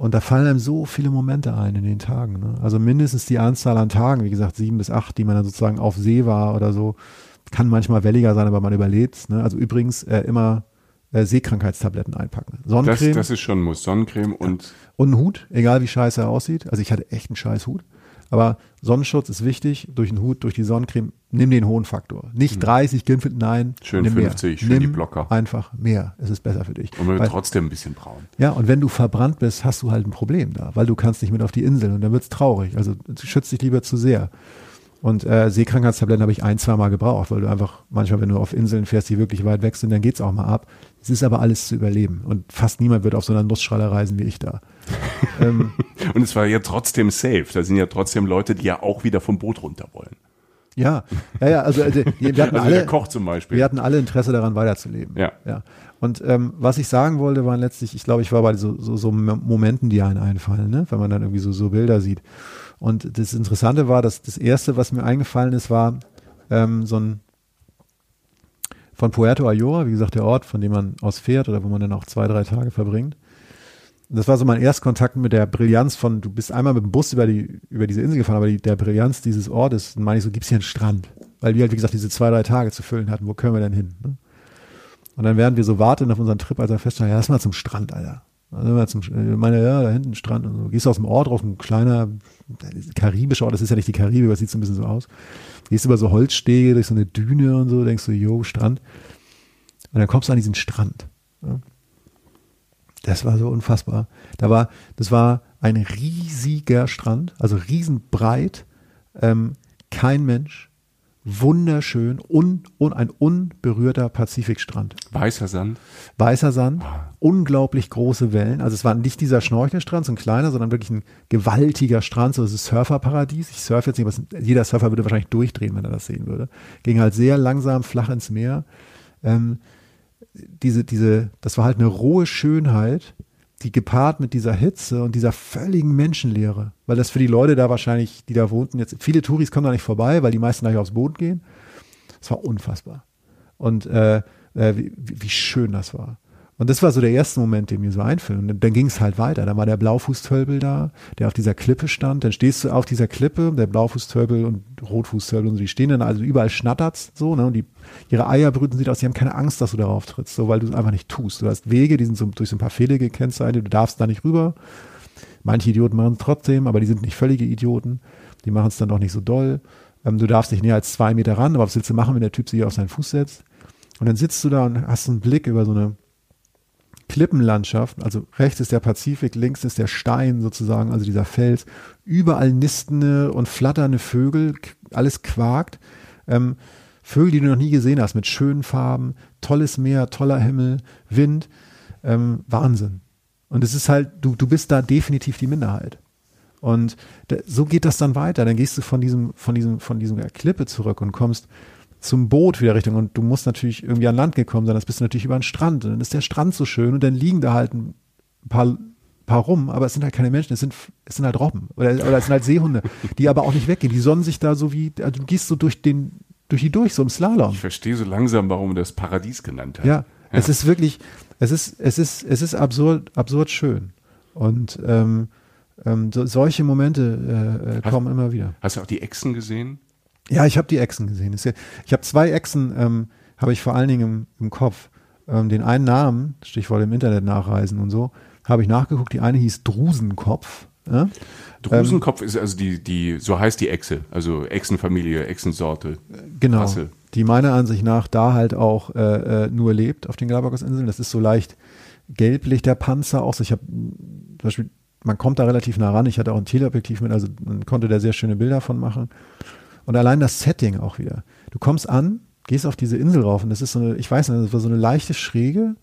Und da fallen einem so viele Momente ein in den Tagen. Ne? Also mindestens die Anzahl an Tagen, wie gesagt, sieben bis acht, die man dann sozusagen auf See war oder so. Kann manchmal welliger sein, aber man überlebt. Ne? Also übrigens äh, immer äh, Seekrankheitstabletten einpacken. Sonnencreme. Das, das ist schon muss. Sonnencreme und. Ja. Und ein Hut, egal wie scheiße er aussieht. Also ich hatte echt einen scheiß Hut. Aber Sonnenschutz ist wichtig, durch den Hut, durch die Sonnencreme. Nimm den hohen Faktor. Nicht mhm. 30 Gimpel, nein. Schön nimm 50, mehr. schön nimm die Blocker. Einfach mehr. Es ist besser für dich. Und man wird trotzdem ein bisschen braun. Ja, und wenn du verbrannt bist, hast du halt ein Problem da, weil du kannst nicht mit auf die Insel und dann wird's traurig. Also schützt dich lieber zu sehr. Und äh, Seekrankheitstabletten habe ich ein, zwei Mal gebraucht, weil du einfach manchmal, wenn du auf Inseln fährst, die wirklich weit weg sind, dann geht's auch mal ab. Es ist aber alles zu überleben. Und fast niemand wird auf so einer Nussschralle reisen wie ich da. Ähm, und es war ja trotzdem safe. Da sind ja trotzdem Leute, die ja auch wieder vom Boot runter wollen. Ja, ja, ja, also, also wir hatten also alle, der Koch zum Beispiel. Wir hatten alle Interesse daran, weiterzuleben. Ja. ja. Und ähm, was ich sagen wollte, waren letztlich, ich glaube, ich war bei so, so, so Momenten, die einen einfallen, ne? wenn man dann irgendwie so, so Bilder sieht. Und das Interessante war, dass das Erste, was mir eingefallen ist, war ähm, so ein von Puerto Ayora, wie gesagt, der Ort, von dem man aus fährt oder wo man dann auch zwei, drei Tage verbringt. Das war so mein Erstkontakt mit der Brillanz von, du bist einmal mit dem Bus über, die, über diese Insel gefahren, aber die, der Brillanz dieses Ortes, dann meine ich so, gibt es hier einen Strand? Weil wir halt, wie gesagt, diese zwei, drei Tage zu füllen hatten, wo können wir denn hin? Ne? Und dann werden wir so warten auf unseren Trip, als er feststellt, ja, lass mal zum Strand, Alter. Also zum, ich meine, ja, da hinten Strand und so. Gehst aus dem Ort drauf, ein kleiner karibischer Ort, das ist ja nicht die Karibik, aber sieht so ein bisschen so aus. Gehst über so Holzstege durch so eine Düne und so, denkst du, jo, Strand. Und dann kommst du an diesen Strand. Ja. Das war so unfassbar. Da war, das war ein riesiger Strand, also riesenbreit, ähm, kein Mensch, wunderschön und, und ein unberührter Pazifikstrand. Weißer Sand. Weißer Sand, ah. unglaublich große Wellen. Also es war nicht dieser Schnorchelstrand, so ein kleiner, sondern wirklich ein gewaltiger Strand, so das ist Surferparadies. Ich surfe jetzt nicht, aber jeder Surfer würde wahrscheinlich durchdrehen, wenn er das sehen würde. Ging halt sehr langsam flach ins Meer. Ähm, diese, diese, das war halt eine rohe Schönheit, die gepaart mit dieser Hitze und dieser völligen Menschenleere, weil das für die Leute da wahrscheinlich, die da wohnten, jetzt viele Touris kommen da nicht vorbei, weil die meisten gleich aufs Boot gehen. Das war unfassbar. Und äh, äh, wie, wie schön das war. Und das war so der erste Moment, der mir so einfällt. Und dann ging es halt weiter. Dann war der Blaufußtölpel da, der auf dieser Klippe stand. Dann stehst du auf dieser Klippe, der Blaufußtölpel und Rotfußtölpel und so, die stehen dann, also überall schnattert's so, ne? Und die, ihre Eier brüten sich aus, die haben keine Angst, dass du darauf trittst, so, weil du es einfach nicht tust. Du hast Wege, die sind so, durch so ein paar Pfähle gekennzeichnet, du darfst da nicht rüber. Manche Idioten machen es trotzdem, aber die sind nicht völlige Idioten. Die machen es dann doch nicht so doll. Ähm, du darfst nicht näher als zwei Meter ran, aber was willst du machen, wenn der Typ sich auf seinen Fuß setzt? Und dann sitzt du da und hast einen Blick über so eine Klippenlandschaft, also rechts ist der Pazifik, links ist der Stein sozusagen, also dieser Fels, überall nistende und flatternde Vögel, alles quakt. Ähm, Vögel, die du noch nie gesehen hast, mit schönen Farben, tolles Meer, toller Himmel, Wind, ähm, Wahnsinn. Und es ist halt, du, du bist da definitiv die Minderheit. Und da, so geht das dann weiter. Dann gehst du von diesem, von diesem, von diesem Klippe zurück und kommst zum Boot wieder Richtung und du musst natürlich irgendwie an Land gekommen sein, das bist du natürlich über den Strand und dann ist der Strand so schön und dann liegen da halt ein paar, paar rum, aber es sind halt keine Menschen, es sind, es sind halt Robben oder, oder es sind halt Seehunde, die aber auch nicht weggehen, die sonnen sich da so wie, also du gehst so durch den, durch die durch, so im Slalom. Ich verstehe so langsam, warum das Paradies genannt hat. Ja, ja, es ist wirklich, es ist, es ist, es ist absurd, absurd schön und ähm, ähm, so, solche Momente äh, äh kommen hast, immer wieder. Hast du auch die Echsen gesehen? Ja, ich habe die Echsen gesehen. Ich habe zwei Echsen, ähm, habe ich vor allen Dingen im, im Kopf. Ähm, den einen Namen, Stichwort im Internet nachreisen und so, habe ich nachgeguckt. Die eine hieß Drusenkopf. Ja? Drusenkopf ähm, ist also die, die, so heißt die Echse, also Echsenfamilie, Echsensorte. Genau. Rasse. Die meiner Ansicht nach da halt auch äh, äh, nur lebt auf den Galapagos-Inseln. Das ist so leicht gelblich, der Panzer auch. So, ich habe zum Beispiel, man kommt da relativ nah ran. Ich hatte auch ein Teleobjektiv mit, also man konnte da sehr schöne Bilder von machen. Und allein das Setting auch wieder. Du kommst an, gehst auf diese Insel rauf und das ist so eine, ich weiß nicht, das war so eine leichte Schräge.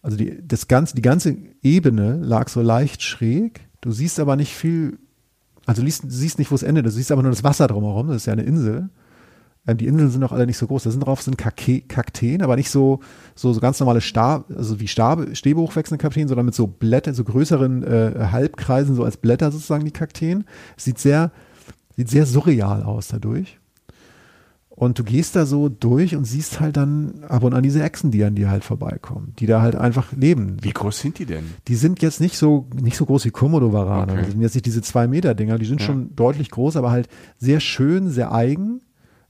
Also die, das ganze, die ganze Ebene lag so leicht schräg. Du siehst aber nicht viel, also du siehst, nicht, wo es endet. Du siehst aber nur das Wasser drumherum. Das ist ja eine Insel. Ähm, die Inseln sind auch alle nicht so groß. Da sind drauf sind Kakteen, aber nicht so, so, so ganz normale Stab, also wie Stab, Stäbe hochwechselnde Kakteen, sondern mit so Blätter, so größeren äh, Halbkreisen, so als Blätter sozusagen die Kakteen. Sieht sehr, Sieht sehr surreal aus dadurch. Und du gehst da so durch und siehst halt dann ab und an diese Echsen, die an dir halt vorbeikommen, die da halt einfach leben. Wie groß sind die denn? Die sind jetzt nicht so, nicht so groß wie Komodo-Warane. Okay. Das sind jetzt nicht diese zwei Meter Dinger, die sind ja. schon deutlich groß, aber halt sehr schön, sehr eigen.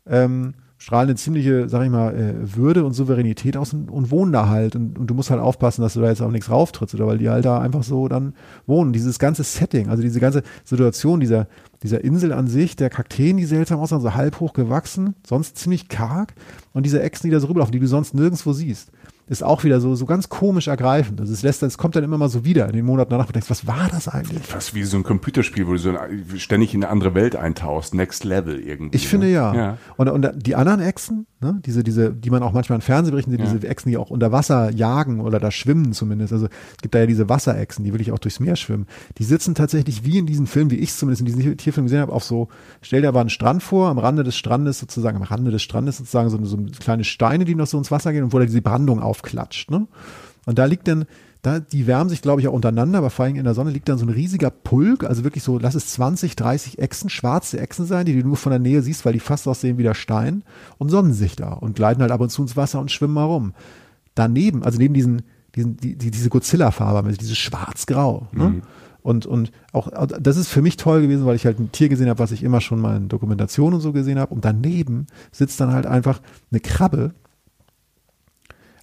Ähm, strahlen eine ziemliche, sag ich mal, äh, Würde und Souveränität aus und, und, wohnen da halt. Und, und, du musst halt aufpassen, dass du da jetzt auch nichts rauftrittst, oder weil die halt da einfach so dann wohnen. Dieses ganze Setting, also diese ganze Situation dieser, dieser Insel an sich, der Kakteen, die seltsam aussahen, so halb hoch gewachsen, sonst ziemlich karg. Und diese Echsen, die da so rüberlaufen, die du sonst nirgendwo siehst. Ist auch wieder so, so ganz komisch ergreifend. Also es lässt, es kommt dann immer mal so wieder in den Monaten danach und denkst, was war das eigentlich? Fast wie so ein Computerspiel, wo du so ständig in eine andere Welt eintauchst, Next Level irgendwie. Ich ne? finde ja. ja. Und, und die anderen Echsen, ne, diese, diese, die man auch manchmal in Fernsehberichten sieht, ja. diese Echsen, die auch unter Wasser jagen oder da schwimmen zumindest. Also es gibt da ja diese Wasserechsen, die wirklich auch durchs Meer schwimmen. Die sitzen tatsächlich wie in diesen Filmen, wie ich zumindest in diesen Tierfilmen gesehen habe, auf so, stell dir aber einen Strand vor, am Rande des Strandes sozusagen, am Rande des Strandes sozusagen so, so kleine Steine, die noch so ins Wasser gehen und wo da diese Brandung aufklatscht. Ne? Und da liegt dann, da, die wärmen sich, glaube ich, auch untereinander, aber vor allem in der Sonne liegt dann so ein riesiger Pulk, also wirklich so, lass es 20, 30 Echsen, schwarze Echsen sein, die du nur von der Nähe siehst, weil die fast aussehen wie der Stein und sonnen sich da und gleiten halt ab und zu ins Wasser und schwimmen herum. Daneben, also neben diesen, diesen die, die, diese Godzilla-Farbe, also dieses schwarz-grau. Ne? Mhm. Und, und auch, das ist für mich toll gewesen, weil ich halt ein Tier gesehen habe, was ich immer schon mal in Dokumentationen und so gesehen habe. Und daneben sitzt dann halt einfach eine Krabbe.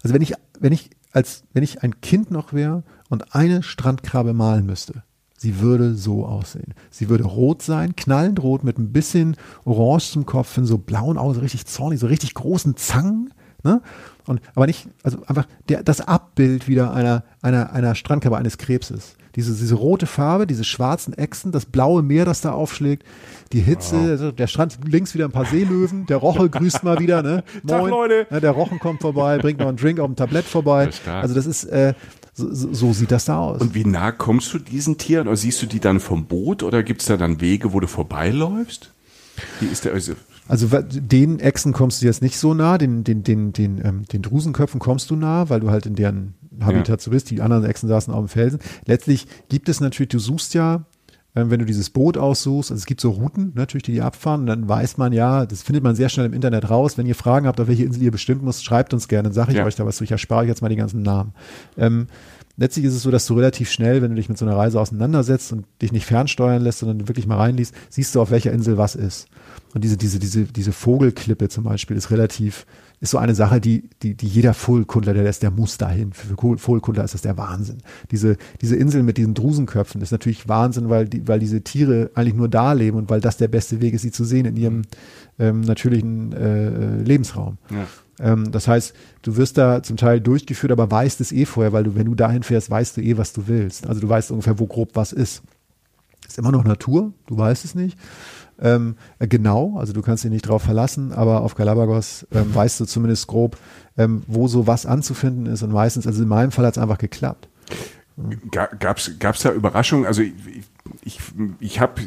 Also wenn ich, wenn ich als wenn ich ein Kind noch wäre und eine Strandkrabbe malen müsste. Sie würde so aussehen. Sie würde rot sein, knallend rot mit ein bisschen Orange zum Kopf, in so blauen Augen, so richtig zornig, so richtig großen Zangen. Ne? Und, aber nicht, also einfach der, das Abbild wieder einer, einer, einer Strandkrabbe, eines Krebses diese, diese rote Farbe, diese schwarzen Echsen, das blaue Meer, das da aufschlägt, die Hitze, wow. also der Strand links wieder ein paar Seelöwen, der Roche grüßt mal wieder, ne? Moin. Tag, Leute. Ja, der Rochen kommt vorbei, bringt noch einen Drink auf dem Tablett vorbei. Also das ist, äh, so, so, sieht das da aus. Und wie nah kommst du diesen Tieren? Oder siehst du die dann vom Boot oder gibt es da dann Wege, wo du vorbeiläufst? Wie ist der, also also den Echsen kommst du jetzt nicht so nah, den, den, den, den, ähm, den Drusenköpfen kommst du nah, weil du halt in deren Habitat ja. so bist. Die anderen Echsen saßen auf dem Felsen. Letztlich gibt es natürlich, du suchst ja, ähm, wenn du dieses Boot aussuchst, also es gibt so Routen natürlich, die die abfahren, und dann weiß man ja, das findet man sehr schnell im Internet raus. Wenn ihr Fragen habt, auf welche Insel ihr bestimmt muss, schreibt uns gerne, dann sage ich ja. euch da was zu. Ich erspare euch jetzt mal die ganzen Namen. Ähm, letztlich ist es so, dass du relativ schnell, wenn du dich mit so einer Reise auseinandersetzt und dich nicht fernsteuern lässt, sondern wirklich mal reinliest, siehst du, auf welcher Insel was ist. Und diese, diese, diese, diese Vogelklippe zum Beispiel ist relativ ist so eine Sache, die, die, die jeder Vogelkundler, der ist, der muss dahin. Für Vogelkundler ist das der Wahnsinn. Diese, diese Insel mit diesen Drusenköpfen ist natürlich Wahnsinn, weil, die, weil diese Tiere eigentlich nur da leben und weil das der beste Weg ist, sie zu sehen in ihrem ähm, natürlichen äh, Lebensraum. Ja. Ähm, das heißt, du wirst da zum Teil durchgeführt, aber weißt es eh vorher, weil du, wenn du dahin fährst, weißt du eh, was du willst. Also du weißt ungefähr, wo grob was ist. Ist immer noch Natur, du weißt es nicht ähm, genau, also du kannst dich nicht drauf verlassen, aber auf Galapagos ähm, weißt du zumindest grob, ähm, wo so was anzufinden ist und meistens, also in meinem Fall hat es einfach geklappt. Gab es da Überraschungen? Also ich, ich, ich habe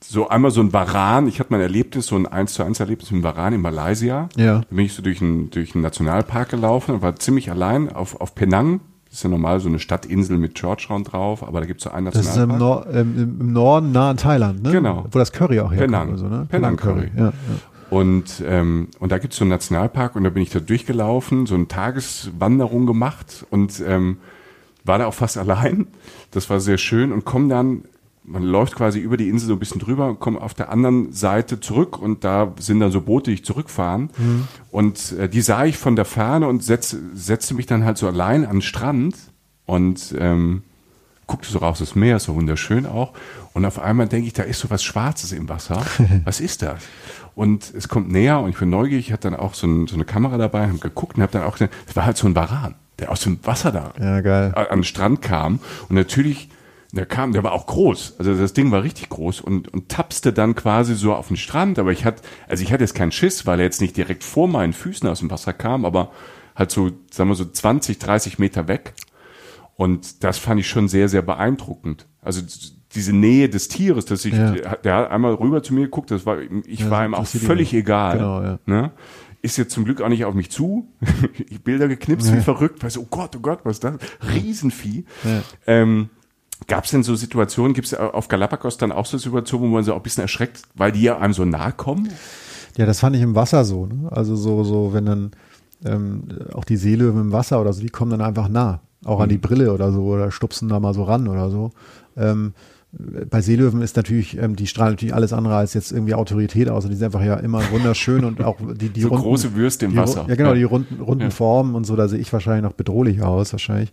so einmal so ein Varan, ich hatte mein Erlebnis, so ein 1 zu 1 Erlebnis mit einem Varan in Malaysia. Ja. Da bin ich so durch einen, durch einen Nationalpark gelaufen und war ziemlich allein auf, auf Penang, das ist ja normal so eine Stadtinsel mit Georgetown drauf, aber da gibt es so einen Nationalpark. Das ist im, Nor ähm, im, Norden, nah an Thailand, ne? Genau. Wo das Curry auch herkommt. Penang, so, ne? Penang, Penang Curry. Ja, ja. Und, ähm, und da gibt es so einen Nationalpark und da bin ich da durchgelaufen, so eine Tageswanderung gemacht und ähm, war da auch fast allein. Das war sehr schön und komme dann man läuft quasi über die Insel so ein bisschen drüber und kommt auf der anderen Seite zurück und da sind dann so Boote, die zurückfahren. Mhm. Und äh, die sah ich von der Ferne und setze, setzte mich dann halt so allein an den Strand und ähm, guckte so raus, das Meer ist so wunderschön auch. Und auf einmal denke ich, da ist so was Schwarzes im Wasser. Was ist das? Und es kommt näher und ich bin neugierig, ich hatte dann auch so, ein, so eine Kamera dabei, habe geguckt und habe dann auch, das war halt so ein Baran, der aus dem Wasser da ja, an den Strand kam. Und natürlich der kam, der war auch groß. Also das Ding war richtig groß und, und tapste dann quasi so auf den Strand. Aber ich hatte, also ich hatte jetzt keinen Schiss, weil er jetzt nicht direkt vor meinen Füßen aus dem Wasser kam, aber halt so, sagen wir so 20, 30 Meter weg. Und das fand ich schon sehr, sehr beeindruckend. Also diese Nähe des Tieres, dass ich, ja. der hat einmal rüber zu mir geguckt, das war, ich ja, war ihm auch völlig egal. Genau, ja. Ne? Ist jetzt zum Glück auch nicht auf mich zu. ich Bilder geknipst wie verrückt, weil so, oh Gott, oh Gott, was ist das? Riesenvieh. Ähm, Gab es denn so Situationen, gibt es auf Galapagos dann auch so Situationen, wo man so auch ein bisschen erschreckt, weil die ja einem so nahe kommen? Ja, das fand ich im Wasser so. Ne? Also so, so, wenn dann ähm, auch die Seelöwen im Wasser oder so, die kommen dann einfach nah. Auch mhm. an die mhm. Brille oder so oder stupsen da mal so ran oder so. Ähm, bei Seelöwen ist natürlich, ähm, die strahlen natürlich alles andere als jetzt irgendwie Autorität aus. Die sind einfach ja immer wunderschön und auch die, die so runden, große Würste im Wasser. Ja, genau, die runden, runden ja. Formen und so, da sehe ich wahrscheinlich noch bedrohlicher aus, wahrscheinlich.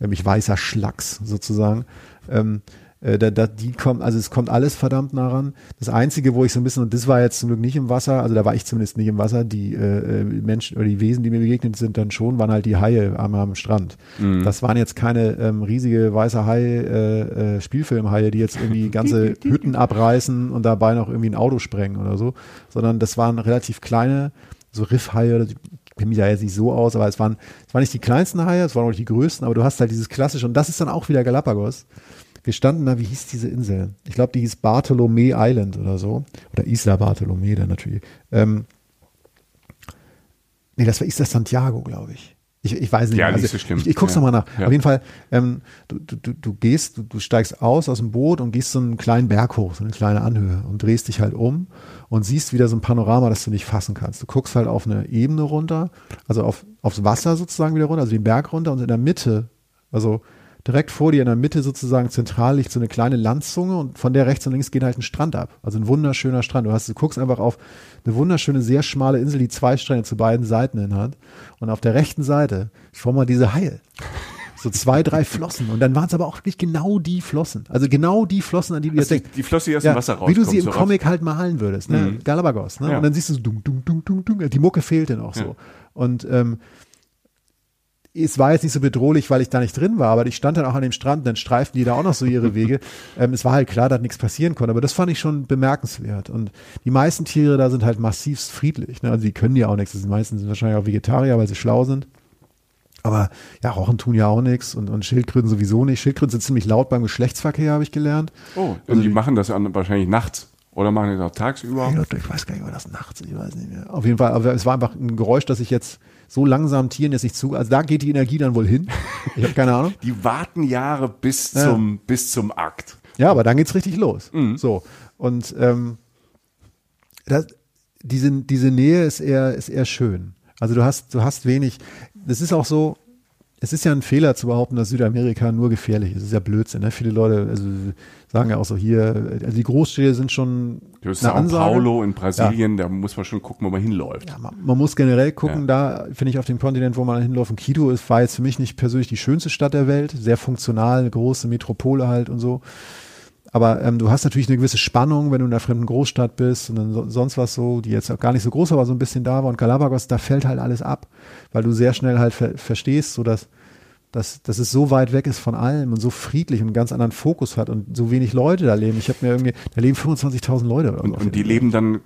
Ähm, ich weißer Schlacks sozusagen. Ähm, Äh, da, da, die kommen, also es kommt alles verdammt nah ran. Das Einzige, wo ich so ein bisschen, und das war jetzt zum Glück nicht im Wasser, also da war ich zumindest nicht im Wasser, die äh, äh Menschen oder die Wesen, die mir begegnet sind, dann schon, waren halt die Haie am, am Strand. Mhm. Das waren jetzt keine ähm, riesige weiße Hai, äh, äh, Spielfilmhaie, die jetzt irgendwie ganze Hütten abreißen und dabei noch irgendwie ein Auto sprengen oder so, sondern das waren relativ kleine, so Riffhaie, ich kenne mich da jetzt nicht so aus, aber es waren, es waren nicht die kleinsten Haie, es waren auch nicht die größten, aber du hast halt dieses klassische, und das ist dann auch wieder Galapagos wir standen da, wie hieß diese Insel? Ich glaube, die hieß Bartolome Island oder so. Oder Isla Bartolome dann natürlich. Ähm, nee, das war Isla Santiago, glaube ich. ich. Ich weiß nicht. Ja, also, nicht so schlimm. Ich, ich guck's ja. nochmal nach. Ja. Auf jeden Fall, ähm, du, du, du gehst, du, du steigst aus aus dem Boot und gehst so einen kleinen Berg hoch, so eine kleine Anhöhe und drehst dich halt um und siehst wieder so ein Panorama, das du nicht fassen kannst. Du guckst halt auf eine Ebene runter, also auf, aufs Wasser sozusagen wieder runter, also den Berg runter und in der Mitte, also direkt vor dir in der Mitte sozusagen zentral liegt so eine kleine Landzunge und von der rechts und links geht halt ein Strand ab. Also ein wunderschöner Strand. Du hast, du guckst einfach auf eine wunderschöne, sehr schmale Insel, die zwei Strände zu beiden Seiten hin hat. Und auf der rechten Seite schwamm mal diese Haie. So zwei, drei Flossen. Und dann waren es aber auch wirklich genau die Flossen. Also genau die Flossen, an die du jetzt denkst. Die, die Flosse, die aus ja, dem Wasser rauskommt. Wie du sie im so Comic raus. halt malen würdest. Ne? Mhm. Galapagos. Ne? Ja. Und dann siehst du so, dung, dung, dung, dung, dung. Die Mucke fehlt dann auch ja. so. Und ähm, es war jetzt nicht so bedrohlich, weil ich da nicht drin war, aber ich stand dann auch an dem Strand, dann streiften die da auch noch so ihre Wege. ähm, es war halt klar, dass nichts passieren konnte, aber das fand ich schon bemerkenswert. Und die meisten Tiere da sind halt massivst friedlich. Ne? Also die können ja auch nichts. Die meisten sind wahrscheinlich auch Vegetarier, weil sie schlau sind. Aber ja, Rochen tun ja auch nichts und, und Schildkröten sowieso nicht. Schildkröten sind ziemlich laut beim Geschlechtsverkehr, habe ich gelernt. Oh, und also die, die machen das ja wahrscheinlich nachts. Oder machen die das auch tagsüber? Ich weiß gar nicht, ob das nachts, ich weiß nicht mehr. Auf jeden Fall, aber es war einfach ein Geräusch, das ich jetzt so langsam Tieren jetzt nicht zu. Also da geht die Energie dann wohl hin. Ich habe keine Ahnung. Die warten Jahre bis ja. zum bis zum Akt. Ja, aber dann geht's richtig los. Mhm. So und ähm, das, diese diese Nähe ist eher ist eher schön. Also du hast du hast wenig. Das ist auch so es ist ja ein Fehler zu behaupten, dass Südamerika nur gefährlich ist. Das ist ja Blödsinn. Ne? Viele Leute also, sagen ja auch so hier, also die Großstädte sind schon. Du eine Sao Ansage. Paulo in Brasilien, ja. da muss man schon gucken, wo man hinläuft. Ja, man, man muss generell gucken, ja. da finde ich auf dem Kontinent, wo man hinläuft. Und Quito ist, war jetzt für mich nicht persönlich die schönste Stadt der Welt, sehr funktional, eine große Metropole halt und so. Aber ähm, du hast natürlich eine gewisse Spannung, wenn du in einer fremden Großstadt bist und dann so, sonst was so, die jetzt auch gar nicht so groß, aber so ein bisschen da war. Und Galapagos, da fällt halt alles ab, weil du sehr schnell halt ver verstehst, so dass, dass, dass es so weit weg ist von allem und so friedlich und einen ganz anderen Fokus hat und so wenig Leute da leben. Ich habe mir irgendwie, da leben 25.000 Leute. Und, und die leben dann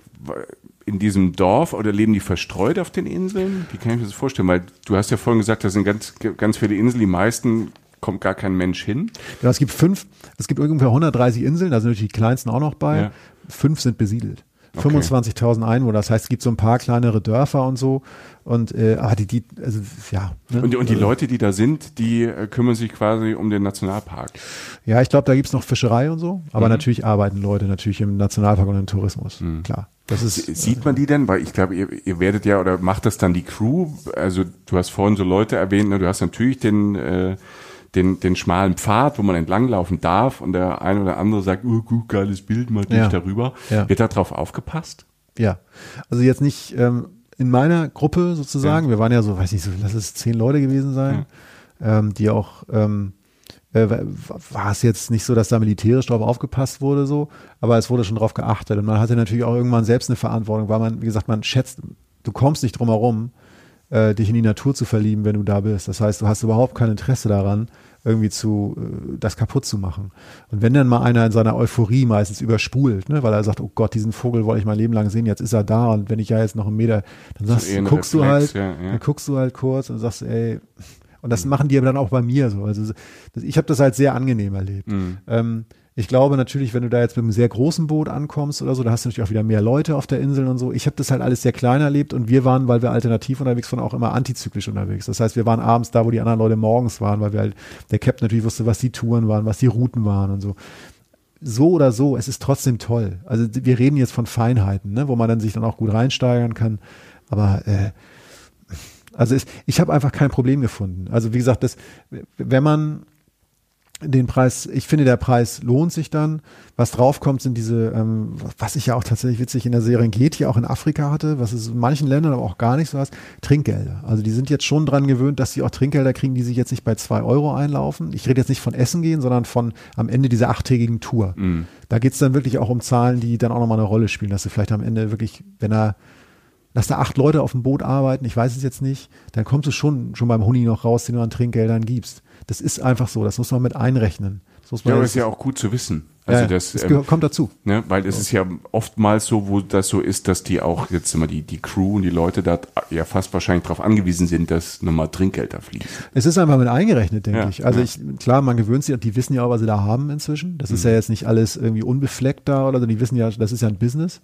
in diesem Dorf oder leben die verstreut auf den Inseln? Wie kann ich mir das vorstellen? Weil du hast ja vorhin gesagt, da sind ganz, ganz viele Inseln, die meisten kommt gar kein Mensch hin. Genau, es gibt fünf, es gibt ungefähr 130 Inseln, da sind natürlich die kleinsten auch noch bei. Ja. Fünf sind besiedelt. Okay. 25.000 Einwohner, das heißt, es gibt so ein paar kleinere Dörfer und so. Und äh, aber die, die, also ja. Ne? Und, und die Leute, die da sind, die äh, kümmern sich quasi um den Nationalpark. Ja, ich glaube, da gibt's noch Fischerei und so, aber mhm. natürlich arbeiten Leute natürlich im Nationalpark und im Tourismus. Mhm. Klar. Das ist, Sieht man die denn? Weil ich glaube, ihr, ihr werdet ja oder macht das dann die Crew? Also du hast vorhin so Leute erwähnt, ne? du hast natürlich den äh, den, den schmalen Pfad, wo man entlanglaufen darf und der eine oder andere sagt, oh, gut, geiles Bild, mal ja. nicht darüber. Ja. Wird da drauf aufgepasst? Ja, also jetzt nicht ähm, in meiner Gruppe sozusagen, ja. wir waren ja so, weiß nicht, so, lass es zehn Leute gewesen sein, ähm, die auch, ähm, äh, war es jetzt nicht so, dass da militärisch drauf aufgepasst wurde so, aber es wurde schon drauf geachtet und man hatte natürlich auch irgendwann selbst eine Verantwortung, weil man, wie gesagt, man schätzt, du kommst nicht drum herum, äh, dich in die Natur zu verlieben, wenn du da bist. Das heißt, du hast überhaupt kein Interesse daran, irgendwie zu äh, das kaputt zu machen. Und wenn dann mal einer in seiner Euphorie meistens überspult, ne, weil er sagt, oh Gott, diesen Vogel wollte ich mein Leben lang sehen, jetzt ist er da und wenn ich ja jetzt noch einen Meter, dann sagst, eh guckst Reflex, du halt, ja, ja. dann guckst du halt kurz und sagst, ey, und das machen die aber dann auch bei mir so. Also ich habe das halt sehr angenehm erlebt. Mhm. Ähm, ich glaube natürlich, wenn du da jetzt mit einem sehr großen Boot ankommst oder so, da hast du natürlich auch wieder mehr Leute auf der Insel und so. Ich habe das halt alles sehr klein erlebt und wir waren, weil wir alternativ unterwegs waren, auch immer antizyklisch unterwegs. Das heißt, wir waren abends da, wo die anderen Leute morgens waren, weil wir halt, der Captain natürlich wusste, was die Touren waren, was die Routen waren und so. So oder so, es ist trotzdem toll. Also wir reden jetzt von Feinheiten, ne, wo man dann sich dann auch gut reinsteigern kann. Aber äh, also es, ich habe einfach kein Problem gefunden. Also wie gesagt, das, wenn man den Preis, ich finde, der Preis lohnt sich dann. Was draufkommt, sind diese, ähm, was ich ja auch tatsächlich witzig in der Serengeti auch in Afrika hatte, was es in manchen Ländern aber auch gar nicht so hast, Trinkgelder. Also die sind jetzt schon dran gewöhnt, dass sie auch Trinkgelder kriegen, die sich jetzt nicht bei zwei Euro einlaufen. Ich rede jetzt nicht von Essen gehen, sondern von am Ende dieser achttägigen Tour. Mhm. Da geht's dann wirklich auch um Zahlen, die dann auch nochmal eine Rolle spielen, dass du vielleicht am Ende wirklich, wenn er dass da acht Leute auf dem Boot arbeiten, ich weiß es jetzt nicht, dann kommst du schon, schon beim Huni noch raus, den du an Trinkgeldern gibst. Das ist einfach so, das muss man mit einrechnen. Das ja, aber ist ja auch gut zu wissen. Also ja, das, das ähm, kommt dazu. Ne, weil es ist ja oftmals so, wo das so ist, dass die auch jetzt immer die, die Crew und die Leute da ja fast wahrscheinlich darauf angewiesen sind, dass nochmal Trinkgeld da fließt. Es ist einfach mit eingerechnet, denke Ja, ich. Also ja. ich, klar, man gewöhnt sich, die wissen ja auch, was sie da haben inzwischen. Das Mhm. ist ja jetzt nicht alles irgendwie unbefleckt da oder so. Die wissen ja, das ist ja ein Business.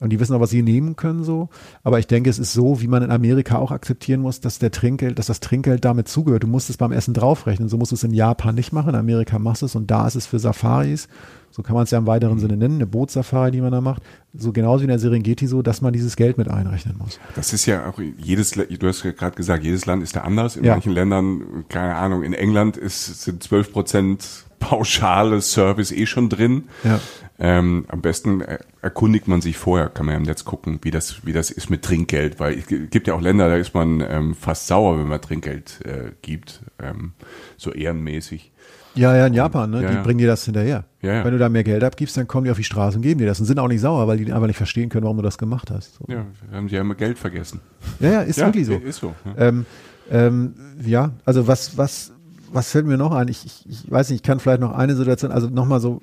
Und die wissen auch, was sie nehmen können so. Aber ich denke, es ist so, wie man in Amerika auch akzeptieren muss, dass der Trinkgeld, dass das Trinkgeld damit zugehört. Du musst es beim Essen draufrechnen. So musst du es in Japan nicht machen. In Amerika machst du es und da ist es für Safaris. So kann man es ja im weiteren Mhm. Sinne nennen, eine Bootsafari, die man da macht. So genauso wie in der Serengeti so, dass man dieses Geld mit einrechnen muss. Das ist ja auch jedes, du hast ja gerade gesagt, jedes Land ist da anders. In Ja. manchen Ländern, keine Ahnung, in England ist, sind 12 Prozent pauschale Service eh schon drin. Ja. Ähm, am besten er- erkundigt man sich vorher, kann man ja im Netz gucken, wie das, wie das ist mit Trinkgeld, weil es gibt ja auch Länder, da ist man ähm, fast sauer, wenn man Trinkgeld äh, gibt, ähm, so ehrenmäßig. Ja, ja, in Japan, ne? Ja, die ja. bringen dir das hinterher. Ja. Wenn du da mehr Geld abgibst, dann kommen die auf die Straße und geben dir das und sind auch nicht sauer, weil die einfach nicht verstehen können, warum du das gemacht hast. So. Ja, haben sie ja immer Geld vergessen. Ja, ja, ist wirklich so. Ist so. Ja. Ähm, ähm, ja, also was, was, was fällt mir noch ein? Ich, ich, ich weiß nicht, ich kann vielleicht noch eine Situation, also nochmal so,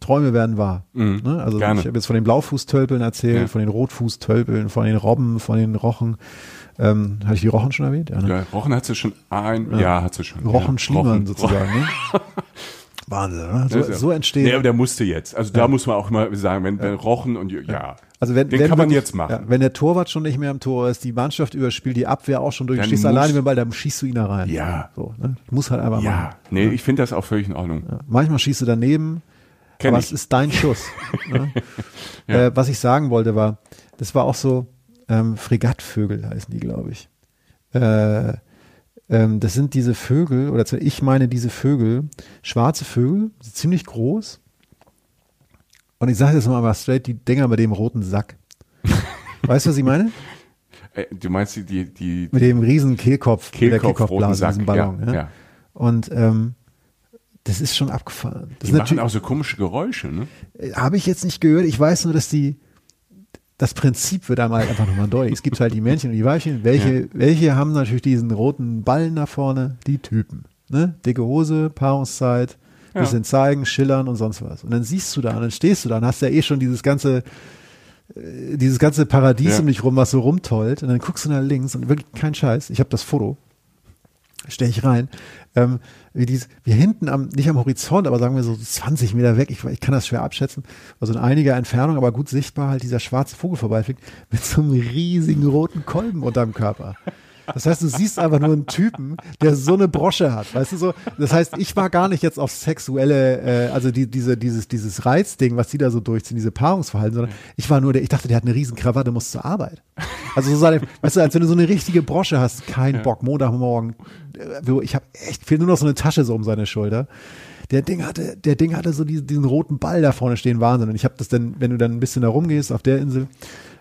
Träume werden wahr. Mhm, Ne? Also gerne. ich habe jetzt von den Blaufußtölpeln erzählt, von den Rotfußtölpeln, von den Robben, von den Rochen. Ähm, hatte ich die Rochen schon erwähnt? Ja, ne? Ja, Rochen hat sie schon ein, ja, hat sie schon. Rochen ja. Schliemann sozusagen. Ne? Wahnsinn, ist So, ja- so entstehen. Nee, aber der musste jetzt. Also da muss man auch mal sagen, wenn, wenn Rochen und ja, Also wenn, den wenn kann man wirklich- jetzt machen. Ja, wenn der Torwart schon nicht mehr im Tor ist, die Mannschaft überspielt, die Abwehr auch schon durch, Dann stehst muss- alleine mit dem Ball, dann schießt du ihn da rein. Ja. So, ne? Muss halt einfach Ja, machen. nee, ich finde das auch völlig in Ordnung. Ja. Manchmal schießt du daneben, Kenn aber ich. es ist dein Schuss. ne? Ja. äh, was ich sagen wollte war, das war auch so, ähm, Fregattvögel heißen die, glaube ich. Äh, ähm, das sind diese Vögel, oder ich meine diese Vögel, schwarze Vögel, ziemlich groß. Und ich sage jetzt mal mal straight, die Dinger mit dem roten Sack. weißt du, was ich meine? Äh, du meinst die, die, die Mit dem riesen Kehlkopf, mit der Kehlkopf, roten Kehlkopfblase, Sack, diesem Ballon. ja, Ja, ja. Und ähm, das ist schon abgefahren. Das die machen auch so komische Geräusche, ne? habe ich jetzt nicht gehört. Ich weiß nur, dass die das Prinzip wird einmal einfach nochmal deutlich. Es gibt halt die Männchen und die Weibchen. Welche, welche haben natürlich diesen roten Ballen da vorne? Die Typen. Ne? Dicke Hose, Paarungszeit, Ja. bisschen zeigen, schillern und sonst was. Und dann siehst du da und dann stehst du da und hast ja eh schon dieses ganze äh, dieses ganze Paradies Ja. um dich rum, was so rumtollt. Und dann guckst du nach links und wirklich kein Scheiß. Ich habe das Foto. Stell ich rein. Ähm, wie dies, wir hinten am, nicht am Horizont, aber sagen wir so 20 Meter weg, ich, ich kann das schwer abschätzen, also in einiger Entfernung, aber gut sichtbar, halt dieser schwarze Vogel vorbeifliegt mit so einem riesigen roten Kolben unterm Körper. Das heißt, du siehst einfach nur einen Typen, der so eine Brosche hat, weißt du so? Das heißt, ich war gar nicht jetzt auf sexuelle, äh, also die, diese, dieses, dieses Reizding, was die da so durchziehen, diese Paarungsverhalten, sondern ich war nur der, ich dachte, der hat eine riesen Krawatte, muss zur Arbeit. Also so sah der, weißt du, als wenn du so eine richtige Brosche hast, kein Bock, Montagmorgen, äh, wo ich habe echt, fehlt nur noch so eine Tasche so um seine Schulter. Der Ding hatte, der Ding hatte so diesen, diesen roten Ball da vorne stehen, Wahnsinn. Und ich habe das dann, wenn du dann ein bisschen da rumgehst auf der Insel,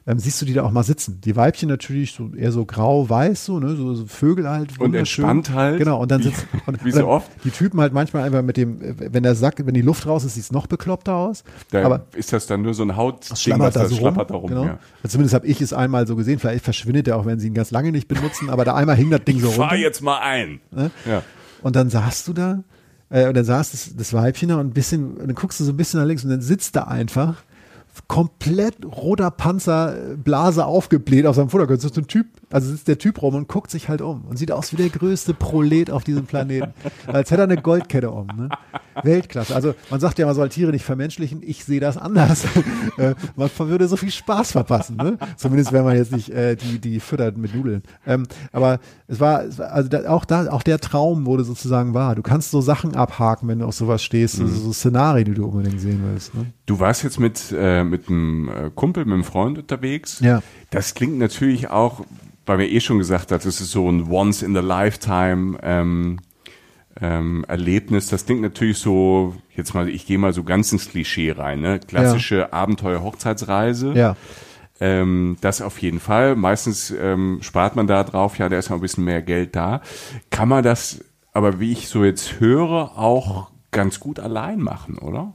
ähm, siehst du die da auch mal sitzen. Die Weibchen natürlich so eher so grau-weiß, so, ne, so, so Vögel halt. Und entspannt halt. Genau, und dann sitzen, und, wie so oft. Die Typen halt manchmal einfach mit dem, wenn der Sack, wenn die Luft raus ist, sieht es noch bekloppter aus. Da aber ist das dann nur so ein Haut, das schlammert da so rum. schlappert da rum. genau. ja. Also Zumindest habe ich es einmal so gesehen. Vielleicht verschwindet er auch, wenn sie ihn ganz lange nicht benutzen. Aber da einmal hing das Ding so Fahr runter. jetzt mal ein. Ja. Und dann saßt du da, äh, und dann saß das, das Weibchen da und ein bisschen, und dann guckst du so ein bisschen nach links und dann sitzt da einfach komplett roter Panzer, äh, Blase aufgebläht auf seinem Vordergrund. So ist ein Typ, also sitzt der Typ rum und guckt sich halt um und sieht aus wie der größte Prolet auf diesem Planeten. Als hätte er eine Goldkette um. Ne? Weltklasse. Also man sagt ja, man soll Tiere nicht vermenschlichen. Ich sehe das anders. Äh, man würde so viel Spaß verpassen. Ne? Zumindest wenn man jetzt nicht äh, die, die füttert mit Nudeln. Ähm, aber es war, es war also da, auch da, auch der Traum wurde sozusagen wahr. Du kannst so Sachen abhaken, wenn du auf sowas stehst, so, so Szenarien, die du unbedingt sehen willst. Ne? Du warst jetzt mit, äh, mit einem äh, Kumpel, mit einem Freund unterwegs. Ja. Das klingt natürlich auch, weil wir eh schon gesagt hat, das ist so ein Once in the Lifetime ähm, ähm, Erlebnis. Das klingt natürlich so, jetzt mal, ich gehe mal so ganz ins Klischee rein, ne? Klassische ja. Abenteuer-Hochzeitsreise. Ja. Ähm, das auf jeden Fall. Meistens ähm, spart man da drauf, ja, da ist noch ein bisschen mehr Geld da. Kann man das, aber wie ich so jetzt höre, auch ganz gut allein machen, oder?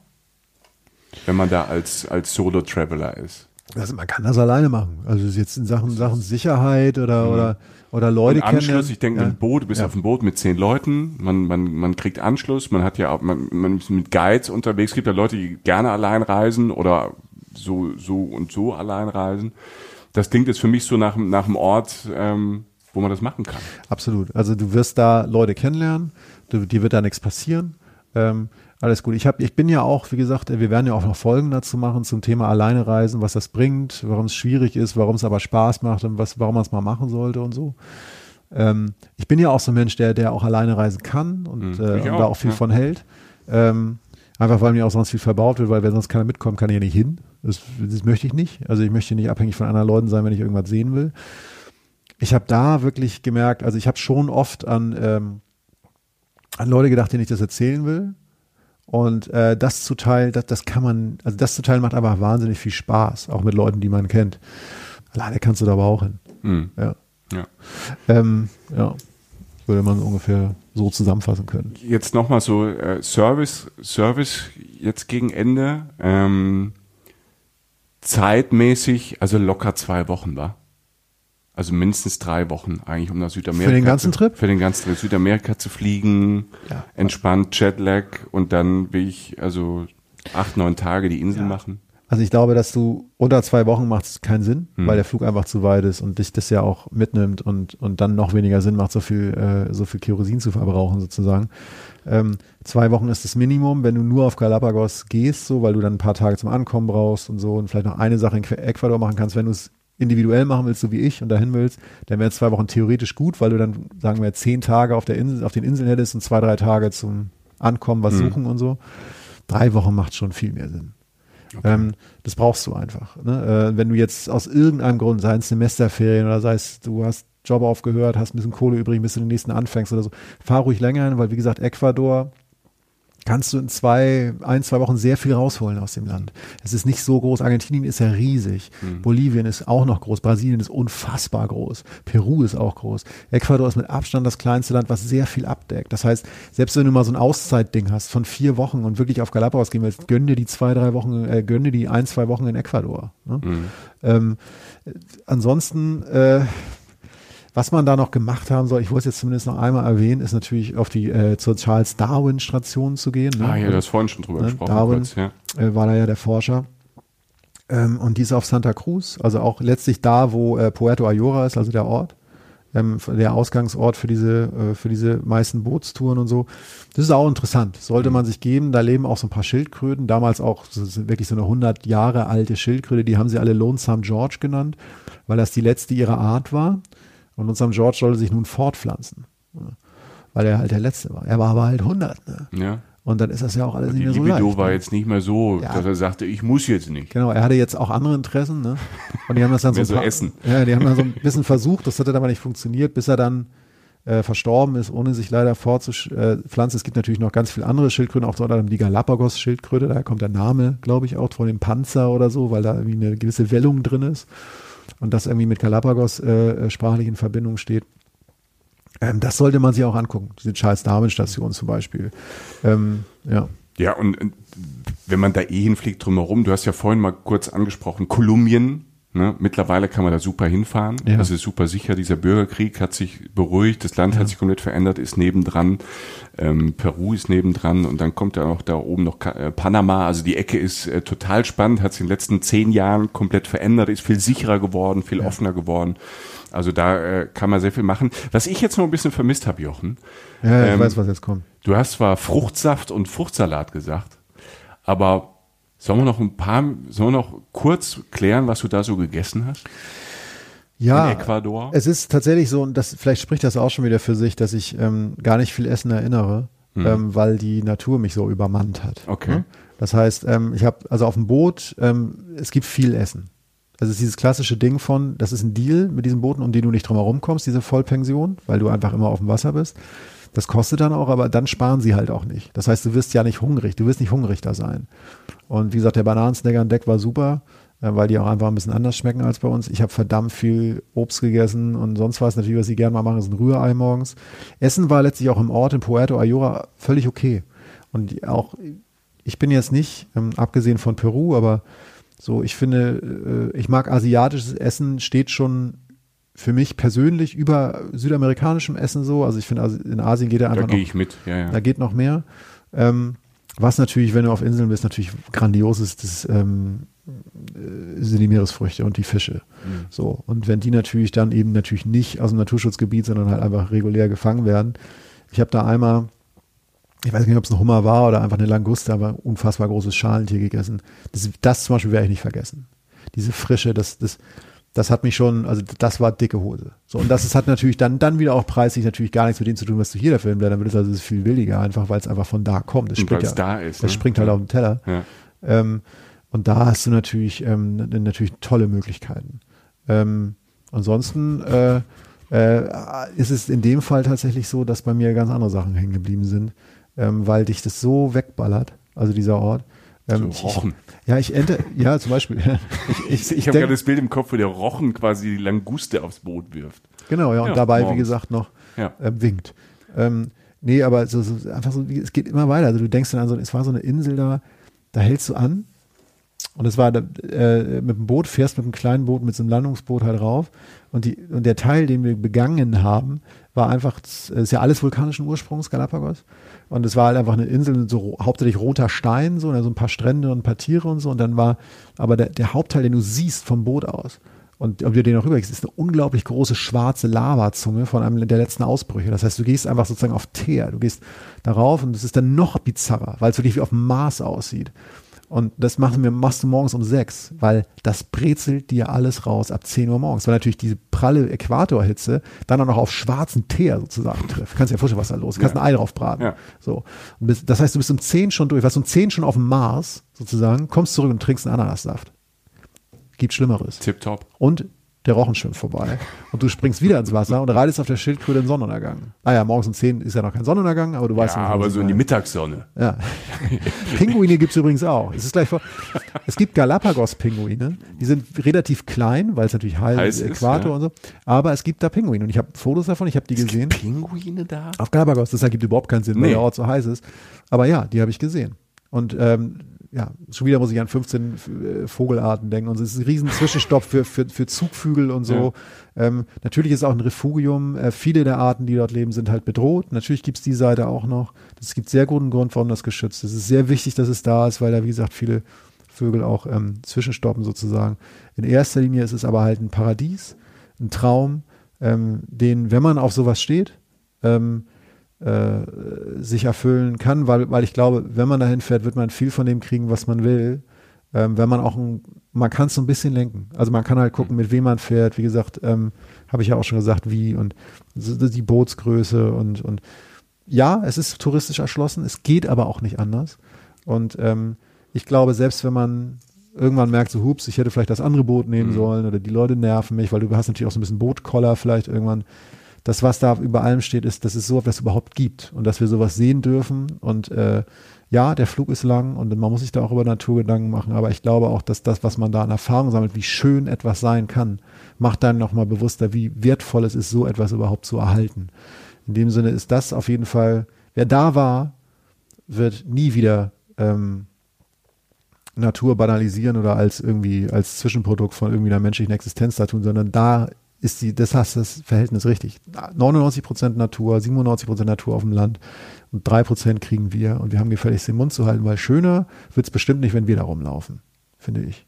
Wenn man da als, als Solo-Traveler ist. Also man kann das alleine machen. Also jetzt in Sachen, Sachen Sicherheit oder, mhm. oder oder Leute kennen. Anschluss, ich denke, ja. ein Boot, du bist ja. auf dem Boot mit zehn Leuten, man, man, man kriegt Anschluss, man hat ja auch, man, man ist mit Guides unterwegs, es gibt ja Leute, die gerne allein reisen oder so, so und so allein reisen. Das klingt jetzt für mich so nach, nach einem Ort, ähm, wo man das machen kann. Absolut. Also du wirst da Leute kennenlernen, du, dir wird da nichts passieren. Ähm, alles gut. Ich, hab, ich bin ja auch, wie gesagt, wir werden ja auch noch Folgen dazu machen zum Thema Alleine reisen, was das bringt, warum es schwierig ist, warum es aber Spaß macht und was, warum man es mal machen sollte und so. Ähm, ich bin ja auch so ein Mensch, der, der auch alleine reisen kann und, mhm, äh, und auch, da auch viel ja. von hält. Ähm, einfach weil mir auch sonst viel verbaut wird, weil wenn sonst keiner mitkommt, kann ich ja nicht hin. Das, das möchte ich nicht. Also ich möchte nicht abhängig von anderen Leuten sein, wenn ich irgendwas sehen will. Ich habe da wirklich gemerkt, also ich habe schon oft an, ähm, an Leute gedacht, denen ich das erzählen will und äh, das zu teilen, das, das kann man, also das zu teilen macht aber wahnsinnig viel Spaß, auch mit Leuten, die man kennt. Alleine kannst du da aber auch hin. Mhm. Ja. Ja. Ähm, ja. Würde man ungefähr so zusammenfassen können. Jetzt nochmal so äh, Service, Service jetzt gegen Ende. Ähm, zeitmäßig, also locker zwei Wochen war. Also mindestens drei Wochen eigentlich, um nach Südamerika. Für den ganzen zu, Trip? Für den ganzen Trip. Südamerika zu fliegen, ja. entspannt, Jetlag und dann will ich also acht, neun Tage die Insel ja. machen. Also ich glaube, dass du unter zwei Wochen macht es keinen Sinn, hm. weil der Flug einfach zu weit ist und dich das ja auch mitnimmt und, und dann noch weniger Sinn macht, so viel, äh, so viel Kerosin zu verbrauchen sozusagen. Ähm, zwei Wochen ist das Minimum, wenn du nur auf Galapagos gehst, so, weil du dann ein paar Tage zum Ankommen brauchst und so und vielleicht noch eine Sache in Ecuador machen kannst, wenn du es individuell machen willst, so wie ich und dahin willst, dann wären zwei Wochen theoretisch gut, weil du dann, sagen wir, zehn Tage auf der Insel, auf den Inseln hättest und zwei, drei Tage zum Ankommen, was mhm. suchen und so. Drei Wochen macht schon viel mehr Sinn. Okay. Ähm, das brauchst du einfach. Ne? Äh, wenn du jetzt aus irgendeinem Grund, sei es Semesterferien oder sei es, du hast Job aufgehört, hast ein bisschen Kohle übrig, bis du den nächsten anfängst oder so, fahr ruhig länger hin, weil wie gesagt, Ecuador, kannst du in zwei, ein, zwei Wochen sehr viel rausholen aus dem Land. Es ist nicht so groß. Argentinien ist ja riesig. Mhm. Bolivien ist auch noch groß. Brasilien ist unfassbar groß. Peru ist auch groß. Ecuador ist mit Abstand das kleinste Land, was sehr viel abdeckt. Das heißt, selbst wenn du mal so ein Auszeitding hast von vier Wochen und wirklich auf Galapagos gehen willst, gönn dir die zwei, drei Wochen, äh, gönn dir die ein, zwei Wochen in Ecuador. Ne? Mhm. Ähm, ansonsten, äh, was man da noch gemacht haben soll, ich wollte es jetzt zumindest noch einmal erwähnen, ist natürlich auf die äh, zur Charles Darwin Station zu gehen. Ne? Ah ja, du hast vorhin schon drüber ne? gesprochen. Darwin kurz, ja. äh, war da ja der Forscher. Ähm, und die ist auf Santa Cruz, also auch letztlich da, wo äh, Puerto Ayora ist, also der Ort, ähm, der Ausgangsort für diese, äh, für diese meisten Bootstouren und so. Das ist auch interessant, sollte man sich geben. Da leben auch so ein paar Schildkröten, damals auch so, wirklich so eine 100 Jahre alte Schildkröte, die haben sie alle Lonesome George genannt, weil das die letzte ihrer Art war. Und unserem George sollte sich nun fortpflanzen. Weil er halt der Letzte war. Er war aber halt 100. Ne? Ja. Und dann ist das ja auch alles nicht mehr so leicht. Die war ne? jetzt nicht mehr so, ja. dass er sagte, ich muss jetzt nicht. Genau, er hatte jetzt auch andere Interessen. Ne? Und die haben das dann so, so essen. Ja, die haben dann so ein bisschen versucht, das hat dann aber nicht funktioniert, bis er dann äh, verstorben ist, ohne sich leider fortzupflanzen. Es gibt natürlich noch ganz viele andere Schildkröten, auch so die Galapagos-Schildkröte, daher kommt der Name, glaube ich, auch von dem Panzer oder so, weil da irgendwie eine gewisse Wellung drin ist und das irgendwie mit Galapagos äh, äh, sprachlich in Verbindung steht. Ähm, das sollte man sich auch angucken, diese Charles Darwin Station zum Beispiel. Ähm, ja. Ja, und wenn man da eh hinfliegt drumherum, du hast ja vorhin mal kurz angesprochen, Kolumbien, Ne? Mittlerweile kann man da super hinfahren. Ja. Das ist super sicher. Dieser Bürgerkrieg hat sich beruhigt. Das Land ja. hat sich komplett verändert, ist nebendran. Ähm, Peru ist nebendran und dann kommt ja noch da oben noch äh, Panama. Also die Ecke ist äh, total spannend, hat sich in den letzten zehn Jahren komplett verändert, ist viel sicherer geworden, viel ja. offener geworden. Also da äh, kann man sehr viel machen. Was ich jetzt noch ein bisschen vermisst habe, Jochen. Ja, ich ähm, weiß, was jetzt kommt. Du hast zwar Fruchtsaft und Fruchtsalat gesagt, aber Sollen wir noch ein paar, sollen wir noch kurz klären, was du da so gegessen hast? Ja, in Ecuador? es ist tatsächlich so, und das, vielleicht spricht das auch schon wieder für sich, dass ich ähm, gar nicht viel Essen erinnere, hm. ähm, weil die Natur mich so übermannt hat. Okay. Ne? Das heißt, ähm, ich habe, also auf dem Boot, ähm, es gibt viel Essen. Also es ist dieses klassische Ding von, das ist ein Deal mit diesen Booten, um die du nicht drum herum kommst, diese Vollpension, weil du einfach immer auf dem Wasser bist. Das kostet dann auch, aber dann sparen sie halt auch nicht. Das heißt, du wirst ja nicht hungrig, du wirst nicht hungrig da sein. Und wie gesagt, der Bananensnacker an Deck war super, äh, weil die auch einfach ein bisschen anders schmecken als bei uns. Ich habe verdammt viel Obst gegessen und sonst was. Natürlich, was sie gerne mal machen, ist ein Rührei morgens. Essen war letztlich auch im Ort in Puerto Ayora völlig okay. Und auch, ich bin jetzt nicht, ähm, abgesehen von Peru, aber so, ich finde, äh, ich mag asiatisches Essen, steht schon für mich persönlich über südamerikanischem Essen so. Also ich finde, in Asien geht er einfach. Da gehe ich mit, ja, ja. Da geht noch mehr. Ähm, was natürlich, wenn du auf Inseln bist, natürlich grandios ist, das ähm, äh, sind die Meeresfrüchte und die Fische. Mhm. So. Und wenn die natürlich dann eben natürlich nicht aus dem Naturschutzgebiet, sondern halt einfach regulär gefangen werden. Ich habe da einmal, ich weiß nicht, ob es ein Hummer war oder einfach eine Languste, aber unfassbar großes Schalentier gegessen. Das, das zum Beispiel werde ich nicht vergessen. Diese Frische, das, das, das hat mich schon, also das war dicke Hose. So, und das ist, hat natürlich dann, dann wieder auch preislich natürlich gar nichts mit dem zu tun, was du hier der Film dann wird es also viel billiger, einfach weil es einfach von da kommt. Das springt ja, da ist. Das ne? springt halt ja. auf den Teller. Ja. Ähm, und da hast du natürlich, ähm, natürlich tolle Möglichkeiten. Ähm, ansonsten äh, äh, ist es in dem Fall tatsächlich so, dass bei mir ganz andere Sachen hängen geblieben sind, ähm, weil dich das so wegballert, also dieser Ort, ähm, so Rochen. Ich, ja, ich ente, ja, zum Beispiel. ich ich, ich habe gerade das Bild im Kopf, wo der Rochen quasi die Languste aufs Boot wirft. Genau, ja, und ja, dabei, morgens. wie gesagt, noch ja. äh, winkt. Ähm, nee, aber so, so, einfach so, es geht immer weiter. Also du denkst dann an so, es war so eine Insel da, da hältst du an und es war äh, mit dem Boot, fährst mit einem kleinen Boot, mit so einem Landungsboot halt rauf. Und, die, und der Teil, den wir begangen haben, war einfach, es ist ja alles vulkanischen Ursprungs, Galapagos. Und es war halt einfach eine Insel, so hauptsächlich roter Stein, so, so ein paar Strände und ein paar Tiere und so. Und dann war, aber der, der Hauptteil, den du siehst vom Boot aus, und ob du den auch rübergehst, ist eine unglaublich große schwarze Lavazunge von einem der letzten Ausbrüche. Das heißt, du gehst einfach sozusagen auf Teer, du gehst darauf und es ist dann noch bizarrer, weil es wirklich wie auf dem Mars aussieht. Und das machen wir, machst du morgens um sechs, weil das brezelt dir alles raus ab 10 Uhr morgens, weil natürlich diese pralle Äquatorhitze dann auch noch auf schwarzen Teer sozusagen trifft. Kannst dir ja vorstellen, was da los ist. Kannst ja. ein Ei drauf braten. Ja. So. Bis, das heißt, du bist um 10 schon durch, warst um 10 schon auf dem Mars sozusagen, kommst zurück und trinkst einen Ananassaft. Gibt Schlimmeres. Tipptopp. Und der Rochen schwimmt vorbei. Und du springst wieder ins Wasser und reitest auf der Schildkröte den Sonnenuntergang. Ah ja, morgens um 10 ist ja noch kein Sonnenuntergang, aber du weißt ja, aber so in die Mittagssonne. Ja. Pinguine gibt es übrigens auch. Es ist gleich vor, es gibt Galapagos-Pinguine, die sind relativ klein, weil es natürlich heiß, heiß ist, Äquator ja. und so. Aber es gibt da Pinguine und ich habe Fotos davon, ich habe die es gesehen. Pinguine da? Auf Galapagos, das ergibt überhaupt keinen Sinn, nee. weil der Ort so heiß ist. Aber ja, die habe ich gesehen. Und ähm, ja, schon wieder muss ich an 15 äh, Vogelarten denken und es ist ein riesen Zwischenstopp für, für, für Zugvögel und so. Ja. Ähm, natürlich ist es auch ein Refugium. Äh, viele der Arten, die dort leben, sind halt bedroht. Natürlich gibt es die Seite auch noch. Es gibt sehr guten Grund, warum das geschützt ist. Es ist sehr wichtig, dass es da ist, weil da, wie gesagt, viele Vögel auch ähm, zwischenstoppen sozusagen. In erster Linie ist es aber halt ein Paradies, ein Traum, ähm, den, wenn man auf sowas steht, ähm, äh, sich erfüllen kann, weil, weil ich glaube, wenn man dahin fährt, wird man viel von dem kriegen, was man will. Ähm, wenn man auch ein, man kann es so ein bisschen lenken. Also man kann halt gucken, mit wem man fährt. Wie gesagt, ähm, habe ich ja auch schon gesagt, wie und die Bootsgröße und, und ja, es ist touristisch erschlossen, es geht aber auch nicht anders. Und ähm, ich glaube, selbst wenn man irgendwann merkt, so hups, ich hätte vielleicht das andere Boot nehmen mhm. sollen oder die Leute nerven mich, weil du hast natürlich auch so ein bisschen Bootkoller vielleicht irgendwann das, was da über allem steht, ist, dass es so etwas überhaupt gibt und dass wir sowas sehen dürfen. Und äh, ja, der Flug ist lang und man muss sich da auch über Naturgedanken machen, aber ich glaube auch, dass das, was man da an Erfahrung sammelt, wie schön etwas sein kann, macht dann nochmal bewusster, wie wertvoll es ist, so etwas überhaupt zu erhalten. In dem Sinne ist das auf jeden Fall, wer da war, wird nie wieder ähm, Natur banalisieren oder als irgendwie als Zwischenprodukt von irgendwie einer menschlichen Existenz da tun, sondern da ist die, das hast das Verhältnis richtig. 99 Prozent Natur, 97 Prozent Natur auf dem Land und drei Prozent kriegen wir und wir haben gefälligst den Mund zu halten, weil schöner wird es bestimmt nicht, wenn wir da rumlaufen, finde ich.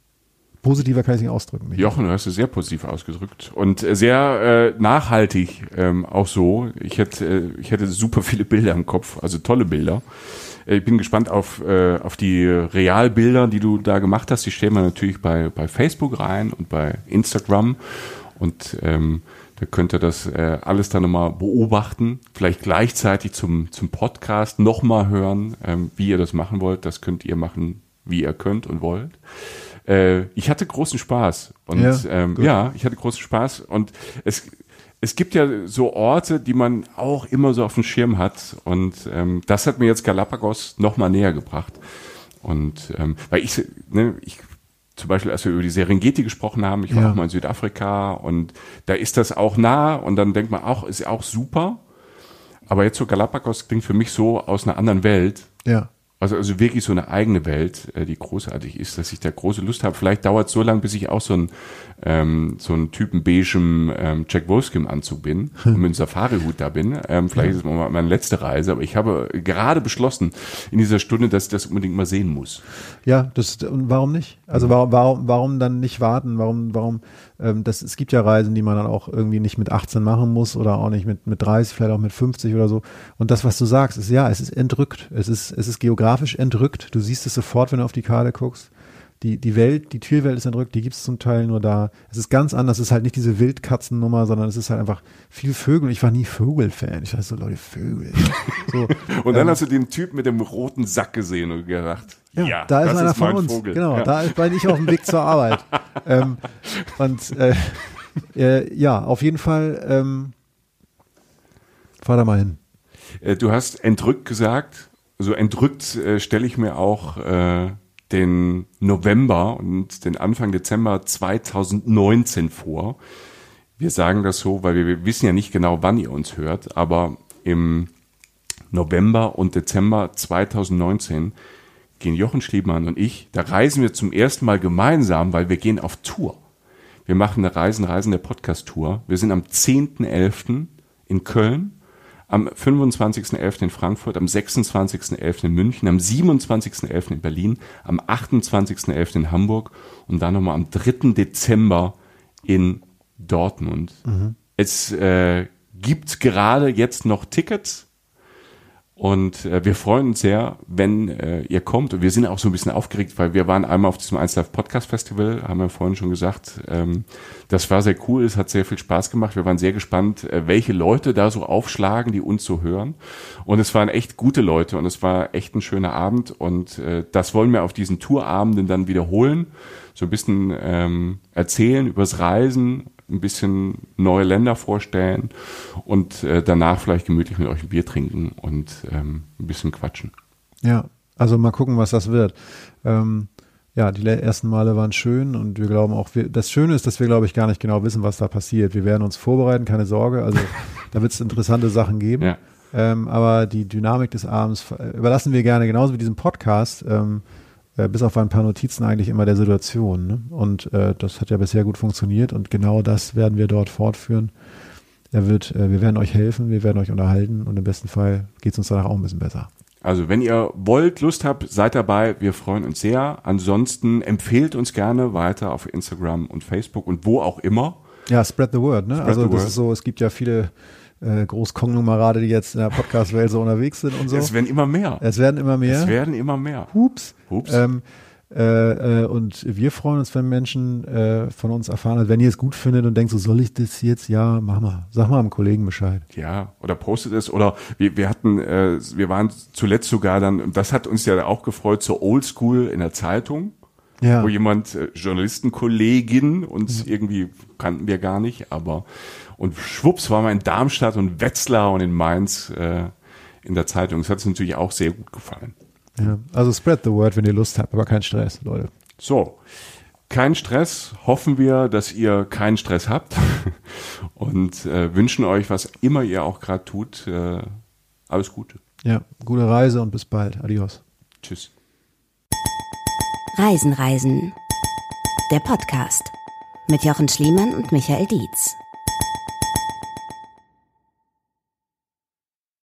Positiver kann ich es nicht ausdrücken. Mich. Jochen, du hast es sehr positiv ausgedrückt und sehr äh, nachhaltig ähm, auch so. Ich hätte, äh, ich hätte super viele Bilder im Kopf, also tolle Bilder. Äh, ich bin gespannt auf, äh, auf die Realbilder, die du da gemacht hast. Die stellen wir natürlich bei, bei Facebook rein und bei Instagram. Und ähm, da könnt ihr das äh, alles dann nochmal beobachten, vielleicht gleichzeitig zum, zum Podcast nochmal hören, ähm, wie ihr das machen wollt. Das könnt ihr machen, wie ihr könnt und wollt. Äh, ich hatte großen Spaß und ja, ähm, ja, ich hatte großen Spaß und es es gibt ja so Orte, die man auch immer so auf dem Schirm hat. Und ähm, das hat mir jetzt Galapagos noch mal näher gebracht. Und ähm, weil ich, ne, ich zum Beispiel, als wir über die Serengeti gesprochen haben, ich war ja. auch mal in Südafrika und da ist das auch nah und dann denkt man auch, ist ja auch super. Aber jetzt so Galapagos klingt für mich so aus einer anderen Welt. Ja. Also, also wirklich so eine eigene Welt, äh, die großartig ist, dass ich da große Lust habe. Vielleicht dauert es so lange, bis ich auch so ein ähm, so ein Typen beigem ähm, Jack Wolfskin Anzug bin und mit einem Safari-Hut da bin. Ähm, vielleicht ja. ist es mal meine letzte Reise, aber ich habe gerade beschlossen in dieser Stunde, dass ich das unbedingt mal sehen muss. Ja, das und warum nicht? Also warum, warum, warum dann nicht warten? Warum, warum? Ähm, das, es gibt ja Reisen, die man dann auch irgendwie nicht mit 18 machen muss oder auch nicht mit mit 30, vielleicht auch mit 50 oder so. Und das, was du sagst, ist ja, es ist entrückt. Es ist es ist geografisch entrückt. Du siehst es sofort, wenn du auf die Karte guckst die, die Welt, die Tierwelt ist entrückt, die gibt es zum Teil nur da. Es ist ganz anders, es ist halt nicht diese Wildkatzennummer, sondern es ist halt einfach viel Vögel. Ich war nie Vögelfan. Ich weiß so, Leute, Vögel. So, und dann ähm, hast du den Typ mit dem roten Sack gesehen und gedacht, ja, ja da ist einer von uns. Vogel. Genau, ja. da bin ich auf dem Weg zur Arbeit. ähm, und äh, äh, ja, auf jeden Fall, ähm, fahr da mal hin. Äh, du hast entrückt gesagt. So entrückt äh, stelle ich mir auch äh, den November und den Anfang Dezember 2019 vor. Wir sagen das so, weil wir wissen ja nicht genau, wann ihr uns hört, aber im November und Dezember 2019 gehen Jochen Schliebmann und ich, da reisen wir zum ersten Mal gemeinsam, weil wir gehen auf Tour. Wir machen eine Reisen, Reisen der Podcast-Tour. Wir sind am 10.11. in Köln am 25.11. in Frankfurt, am 26.11. in München, am 27.11. in Berlin, am 28.11. in Hamburg und dann nochmal am 3. Dezember in Dortmund. Mhm. Es äh, gibt gerade jetzt noch Tickets und äh, wir freuen uns sehr, wenn äh, ihr kommt. Und wir sind auch so ein bisschen aufgeregt, weil wir waren einmal auf diesem 1 Live Podcast Festival, haben wir vorhin schon gesagt. Ähm, das war sehr cool, es hat sehr viel Spaß gemacht. Wir waren sehr gespannt, äh, welche Leute da so aufschlagen, die uns so hören. Und es waren echt gute Leute und es war echt ein schöner Abend. Und äh, das wollen wir auf diesen Tourabenden dann wiederholen. So ein bisschen ähm, erzählen übers Reisen, ein bisschen neue Länder vorstellen und äh, danach vielleicht gemütlich mit euch ein Bier trinken und ähm, ein bisschen quatschen. Ja, also mal gucken, was das wird. Ähm, ja, die ersten Male waren schön und wir glauben auch, wir, das Schöne ist, dass wir, glaube ich, gar nicht genau wissen, was da passiert. Wir werden uns vorbereiten, keine Sorge. Also da wird es interessante Sachen geben. Ja. Ähm, aber die Dynamik des Abends überlassen wir gerne, genauso wie diesem Podcast. Ähm, äh, bis auf ein paar Notizen eigentlich immer der Situation. Ne? Und äh, das hat ja bisher gut funktioniert und genau das werden wir dort fortführen. Er wird, äh, wir werden euch helfen, wir werden euch unterhalten und im besten Fall geht es uns danach auch ein bisschen besser. Also wenn ihr wollt, Lust habt, seid dabei. Wir freuen uns sehr. Ansonsten empfehlt uns gerne weiter auf Instagram und Facebook und wo auch immer. Ja, spread the word. Ne? Spread also das ist so, es gibt ja viele äh, Großkonglomerate, die jetzt in der Podcast-Welt so unterwegs sind und so. Es werden immer mehr. Es werden immer mehr. Es werden immer mehr. Hups. Hups. Ähm, äh, äh, und wir freuen uns, wenn Menschen äh, von uns erfahren, also wenn ihr es gut findet und denkt, so soll ich das jetzt? Ja, mach mal. Sag mal am Kollegen Bescheid. Ja, oder postet es. Oder wir, wir hatten, äh, wir waren zuletzt sogar dann, das hat uns ja auch gefreut, so Oldschool in der Zeitung. Ja. Wo jemand, äh, Journalistenkollegin, uns ja. irgendwie kannten wir gar nicht, aber und schwupps waren wir in Darmstadt und Wetzlar und in Mainz äh, in der Zeitung. Das hat uns natürlich auch sehr gut gefallen. Ja, also spread the word, wenn ihr Lust habt, aber kein Stress, Leute. So, kein Stress. Hoffen wir, dass ihr keinen Stress habt und äh, wünschen euch, was immer ihr auch gerade tut, äh, alles Gute. Ja, gute Reise und bis bald. Adios. Tschüss. Reisen, Reisen. Der Podcast mit Jochen Schliemann und Michael Dietz.